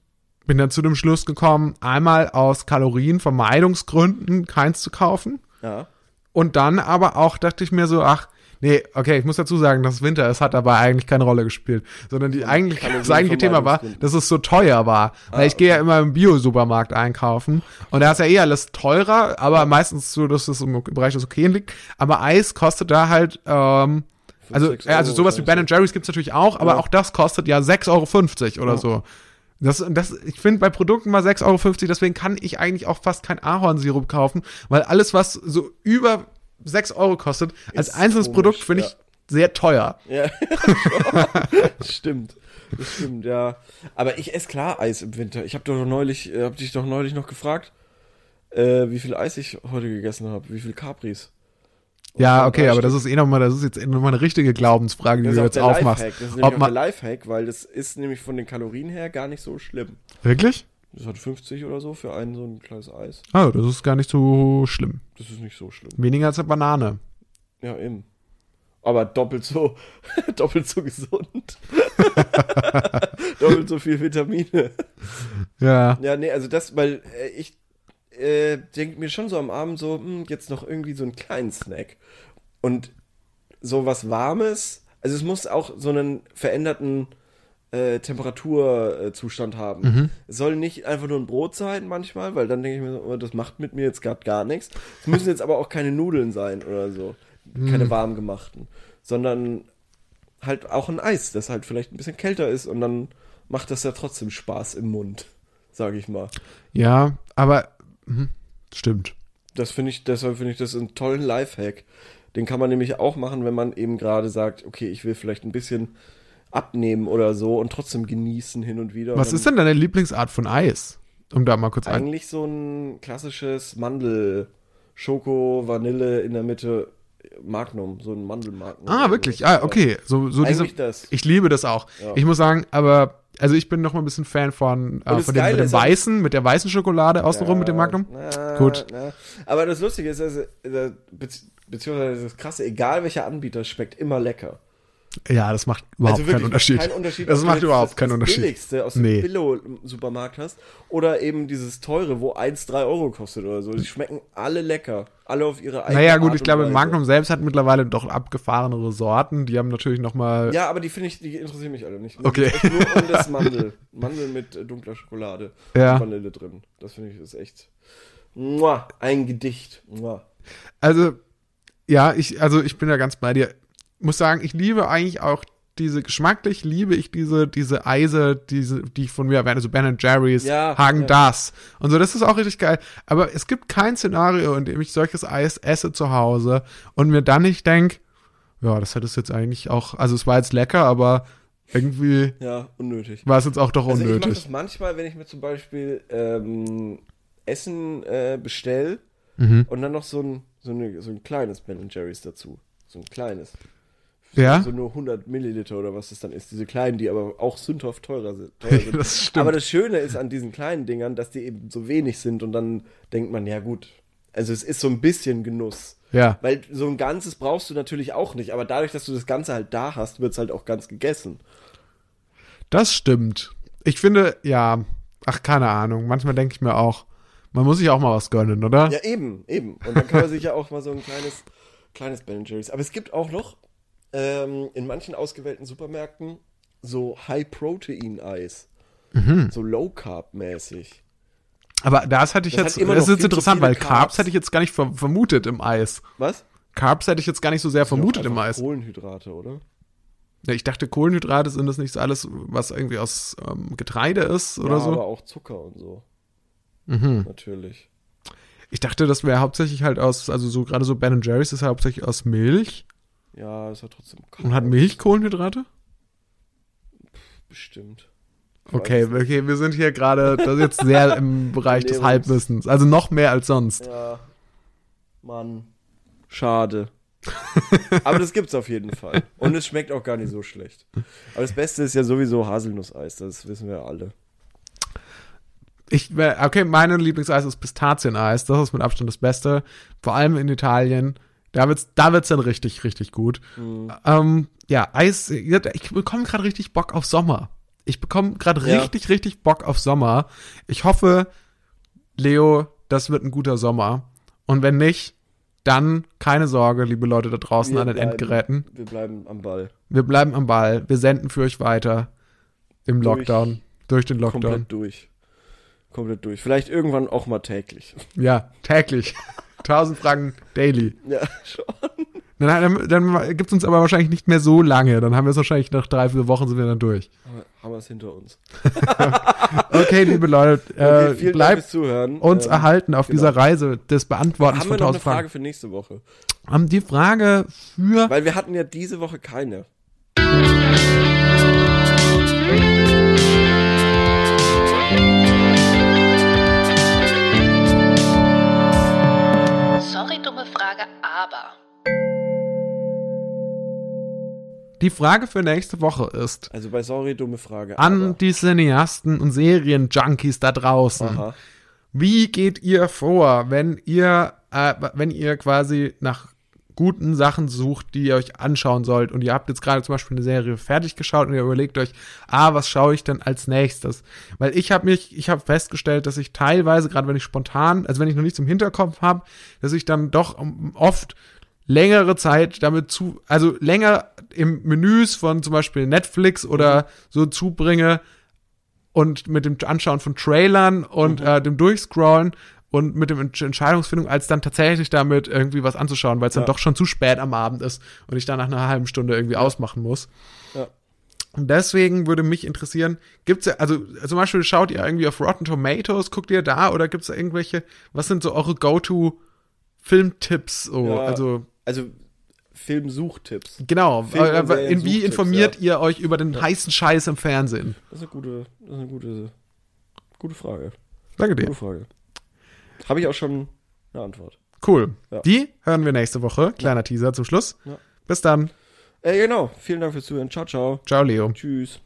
bin dann zu dem Schluss gekommen, einmal aus Kalorienvermeidungsgründen keins zu kaufen. Ja. Und dann aber auch dachte ich mir so, ach, nee, okay, ich muss dazu sagen, dass es Winter ist, hat dabei eigentlich keine Rolle gespielt. Sondern die eigentlich, das eigentliche Thema war, dass es so teuer war. Weil ich gehe ja immer im Bio-Supermarkt einkaufen. Und da ist ja eh alles teurer, aber meistens so, dass es im Bereich des Okayen liegt. Aber Eis kostet da halt, ähm, also, ja, also sowas wie Ben. Jerry's gibt's natürlich auch, aber Ja. auch das kostet ja 6,50 Euro oder Ja. so. Das, das, ich finde bei Produkten mal 6,50 Euro, deswegen kann ich eigentlich auch fast kein Ahornsirup kaufen, weil alles, was so über 6 Euro kostet, als einzelnes komisch, Produkt finde ich ja. sehr teuer. Ja, stimmt. Das stimmt, ja. Aber ich esse klar Eis im Winter. Ich habe doch neulich, äh, hab dich doch neulich noch gefragt, äh, wie viel Eis ich heute gegessen habe, wie viel Capris. Und Ja, okay, aber das ist eh nochmal, das ist jetzt eh nochmal eine richtige Glaubensfrage, die du jetzt aufmachst. Lifehack. Das ist nämlich Ob auch der Lifehack, weil das ist nämlich von den Kalorien her gar nicht so schlimm. wirklich? Das hat 50 oder so für ein so ein kleines Eis. Oh, das ist gar nicht so schlimm. Das ist nicht so schlimm. Weniger als eine Banane. Ja, eben. Aber doppelt so, doppelt so gesund. doppelt so viel Vitamine. Ja. Ja, nee, also das, weil äh, ich äh, denke mir schon so am Abend so, hm, jetzt noch irgendwie so einen kleinen Snack. Und so was Warmes, also es muss auch so einen veränderten äh, Temperaturzustand haben. Mhm. Es soll nicht einfach nur ein Brot sein manchmal, weil dann denke ich mir so, oh, das macht mit mir jetzt gerade gar nichts. Es müssen jetzt aber auch keine Nudeln sein oder so. Mhm. Keine warm gemachten. Sondern halt auch ein Eis, das halt vielleicht ein bisschen kälter ist und dann macht das ja trotzdem Spaß im Mund, sage ich mal. Ja, aber, mhm, stimmt. Das finde ich, deshalb finde ich das einen tollen Lifehack, Den kann man nämlich auch machen, wenn man eben gerade sagt, okay, ich will vielleicht ein bisschen abnehmen oder so und trotzdem genießen hin und wieder. Was und ist denn deine Lieblingsart von Eis? Um da mal kurz ein. eigentlich so ein klassisches Mandel, Schoko, Vanille in der Mitte, Magnum, so ein Mandelmagnum. Ah, wirklich? Ah, okay. So, so diese, Eigentlich das. Ich liebe das auch. Ja. Ich muss sagen, aber, also ich bin noch mal ein bisschen Fan von, äh, von dem, Geile mit dem weißen, mit der weißen Schokolade außenrum mit dem Magnum. Na, Gut. Na. Aber das Lustige ist, also, bezieh- beziehungsweise das Krasse, egal welcher Anbieter, schmeckt immer lecker. Ja, das macht überhaupt also keinen Unterschied. Kein Unterschied Das macht überhaupt das, keinen das Unterschied. billigste aus dem Nee. Billo-Supermarkt hast oder eben dieses teure, wo 1, 3 Euro kostet oder so. Die schmecken alle lecker. Alle auf ihre eigene Naja, gut, Art ich glaube. Magnum selbst hat mittlerweile doch abgefahrenere Sorten. Die haben natürlich noch mal Ja, aber die finde ich, die interessieren mich alle nicht. Okay. Nur um das Mandel. Mandel mit äh, dunkler Schokolade. Ja. Vanille drin. Das finde ich ist echt. Mua, ein Gedicht. Mua. Also, ja, ich, also ich bin ja ganz bei dir. Muss sagen, ich liebe eigentlich auch diese, geschmacklich liebe ich diese, diese Eise, diese, die ich von mir erwähne, so Ben Jerry's, Ja, Hagen ja. das. Und so, das ist auch richtig geil. Aber es gibt kein Szenario, in dem ich solches Eis esse zu Hause und mir dann nicht denk, ja, das hätte es jetzt eigentlich auch, also es war jetzt lecker, aber irgendwie Ja, unnötig. war es jetzt auch doch Also ich mache unnötig. das manchmal, wenn ich mir zum Beispiel ähm, Essen äh, bestell Mhm. und dann noch so ein, so, eine, so ein kleines Ben Jerry's dazu. So ein kleines. Ja? So nur 100 Milliliter oder was das dann ist. Diese kleinen, die aber auch sündhaft teurer sind. Teuer sind. Das stimmt. Aber das Schöne ist an diesen kleinen Dingern, dass die eben so wenig sind und dann denkt man, ja gut, also es ist so ein bisschen Genuss. Ja. Weil so ein Ganzes brauchst du natürlich auch nicht, aber dadurch, dass du das Ganze halt da hast, wird es halt auch ganz gegessen. Das stimmt. Ich finde, ja, ach, keine Ahnung. Manchmal denke ich mir auch, man muss sich auch mal was gönnen, oder? Ja, eben, eben. Und dann kann man sich ja auch mal so ein kleines, kleines Ben Jerry's. Aber es gibt auch noch ähm, in manchen ausgewählten Supermärkten so High-Protein-Eis. Mhm. So Low-Carb-mäßig. Aber das hätte ich Das jetzt, das ist jetzt interessant, weil Carbs. Carbs. hätte ich jetzt gar nicht ver vermutet im Eis. Was? Carbs hätte ich jetzt gar nicht so sehr vermutet im Eis. Kohlenhydrate, oder? Ja, ich dachte, Kohlenhydrate sind das nicht so alles, was irgendwie aus ähm, Getreide ist oder ja, so. aber auch Zucker und so. Mhm. Natürlich. Ich dachte, das wäre hauptsächlich halt aus, also so gerade so Ben Jerry's ist ja hauptsächlich aus Milch Ja, ist ja trotzdem und hat Milch Kohlenhydrate? bestimmt. Ich Okay, okay, wir sind hier gerade, das ist jetzt sehr im Bereich des Halbwissens. Also noch mehr als sonst. Ja. Mann. Schade. aber das gibt's auf jeden Fall. Und es schmeckt auch gar nicht so schlecht. Aber das Beste ist ja sowieso Haselnusseis, das wissen wir alle. Ich, okay, meine Lieblingseis ist Pistazieneis. Das ist mit Abstand das Beste. Vor allem in Italien. Da wird's, da wird's dann richtig, richtig gut. Ähm, ja, Eis, ich bekomme gerade richtig Bock auf Sommer. Ich bekomme gerade Ja. richtig, richtig Bock auf Sommer. Ich hoffe, Leo, das wird ein guter Sommer. Und wenn nicht, dann keine Sorge, liebe Leute da draußen Wir an den bleiben- Endgeräten. Wir bleiben am Ball. Wir bleiben am Ball. Wir senden für euch weiter. Im Durch- Lockdown. Durch den Lockdown. Komplett durch. Komplett durch. Vielleicht irgendwann auch mal täglich. Ja, täglich. 1000 Franken daily. Ja, schon. Dann, dann, dann gibt es uns aber wahrscheinlich nicht mehr so lange. Dann haben wir es wahrscheinlich nach drei, vier Wochen sind wir dann durch. Haben wir- Haben es hinter uns. Okay, liebe Leute, Okay, äh, Dank bleibt uns Ähm, erhalten auf genau. dieser Reise des Beantwortens Haben von wir noch eine 1000 Fragen. Frage für nächste Woche? Haben die Frage für Weil wir hatten ja diese Woche keine. Die Frage für nächste Woche ist Also bei Sorry, dumme Frage. an die Cineasten und Serienjunkies da draußen. Aha. Wie geht ihr vor, wenn ihr, äh, wenn ihr quasi nach guten Sachen sucht, die ihr euch anschauen sollt und ihr habt jetzt gerade zum Beispiel eine Serie fertig geschaut und ihr überlegt euch, ah, was schaue ich denn als nächstes? Weil ich habe mich, ich habe festgestellt, dass ich teilweise, gerade wenn ich spontan, also wenn ich noch nichts im Hinterkopf habe, dass ich dann doch um, oft längere Zeit damit zu, also länger im Menüs von zum Beispiel Netflix oder so zubringe, und mit dem Anschauen von Trailern und äh, dem Durchscrollen und mit dem Entsch Entscheidungsfindung, als dann tatsächlich damit irgendwie was anzuschauen, weil es Ja. dann doch schon zu spät am Abend ist und ich dann nach einer halben Stunde irgendwie ausmachen muss. Ja. Und deswegen würde mich interessieren, gibt's ja, also zum Beispiel schaut ihr irgendwie auf Rotten Tomatoes, guckt ihr da oder gibt's da irgendwelche, was sind so eure Go-To-Filmtipps? So, Ja. also, Also Filmsuchtipps. Genau. Film- und äh, in, wie informiert ja. ihr euch über den heißen Scheiß im Fernsehen? Das ist eine gute, das ist eine gute, gute Frage. Danke Gute dir. Frage. Habe ich auch schon eine Antwort. Cool. Ja. Die hören wir nächste Woche. Kleiner Teaser zum Schluss. Ja. Bis dann. Äh, genau. Vielen Dank fürs Zuhören. Ciao, ciao. Ciao, Leo. Tschüss.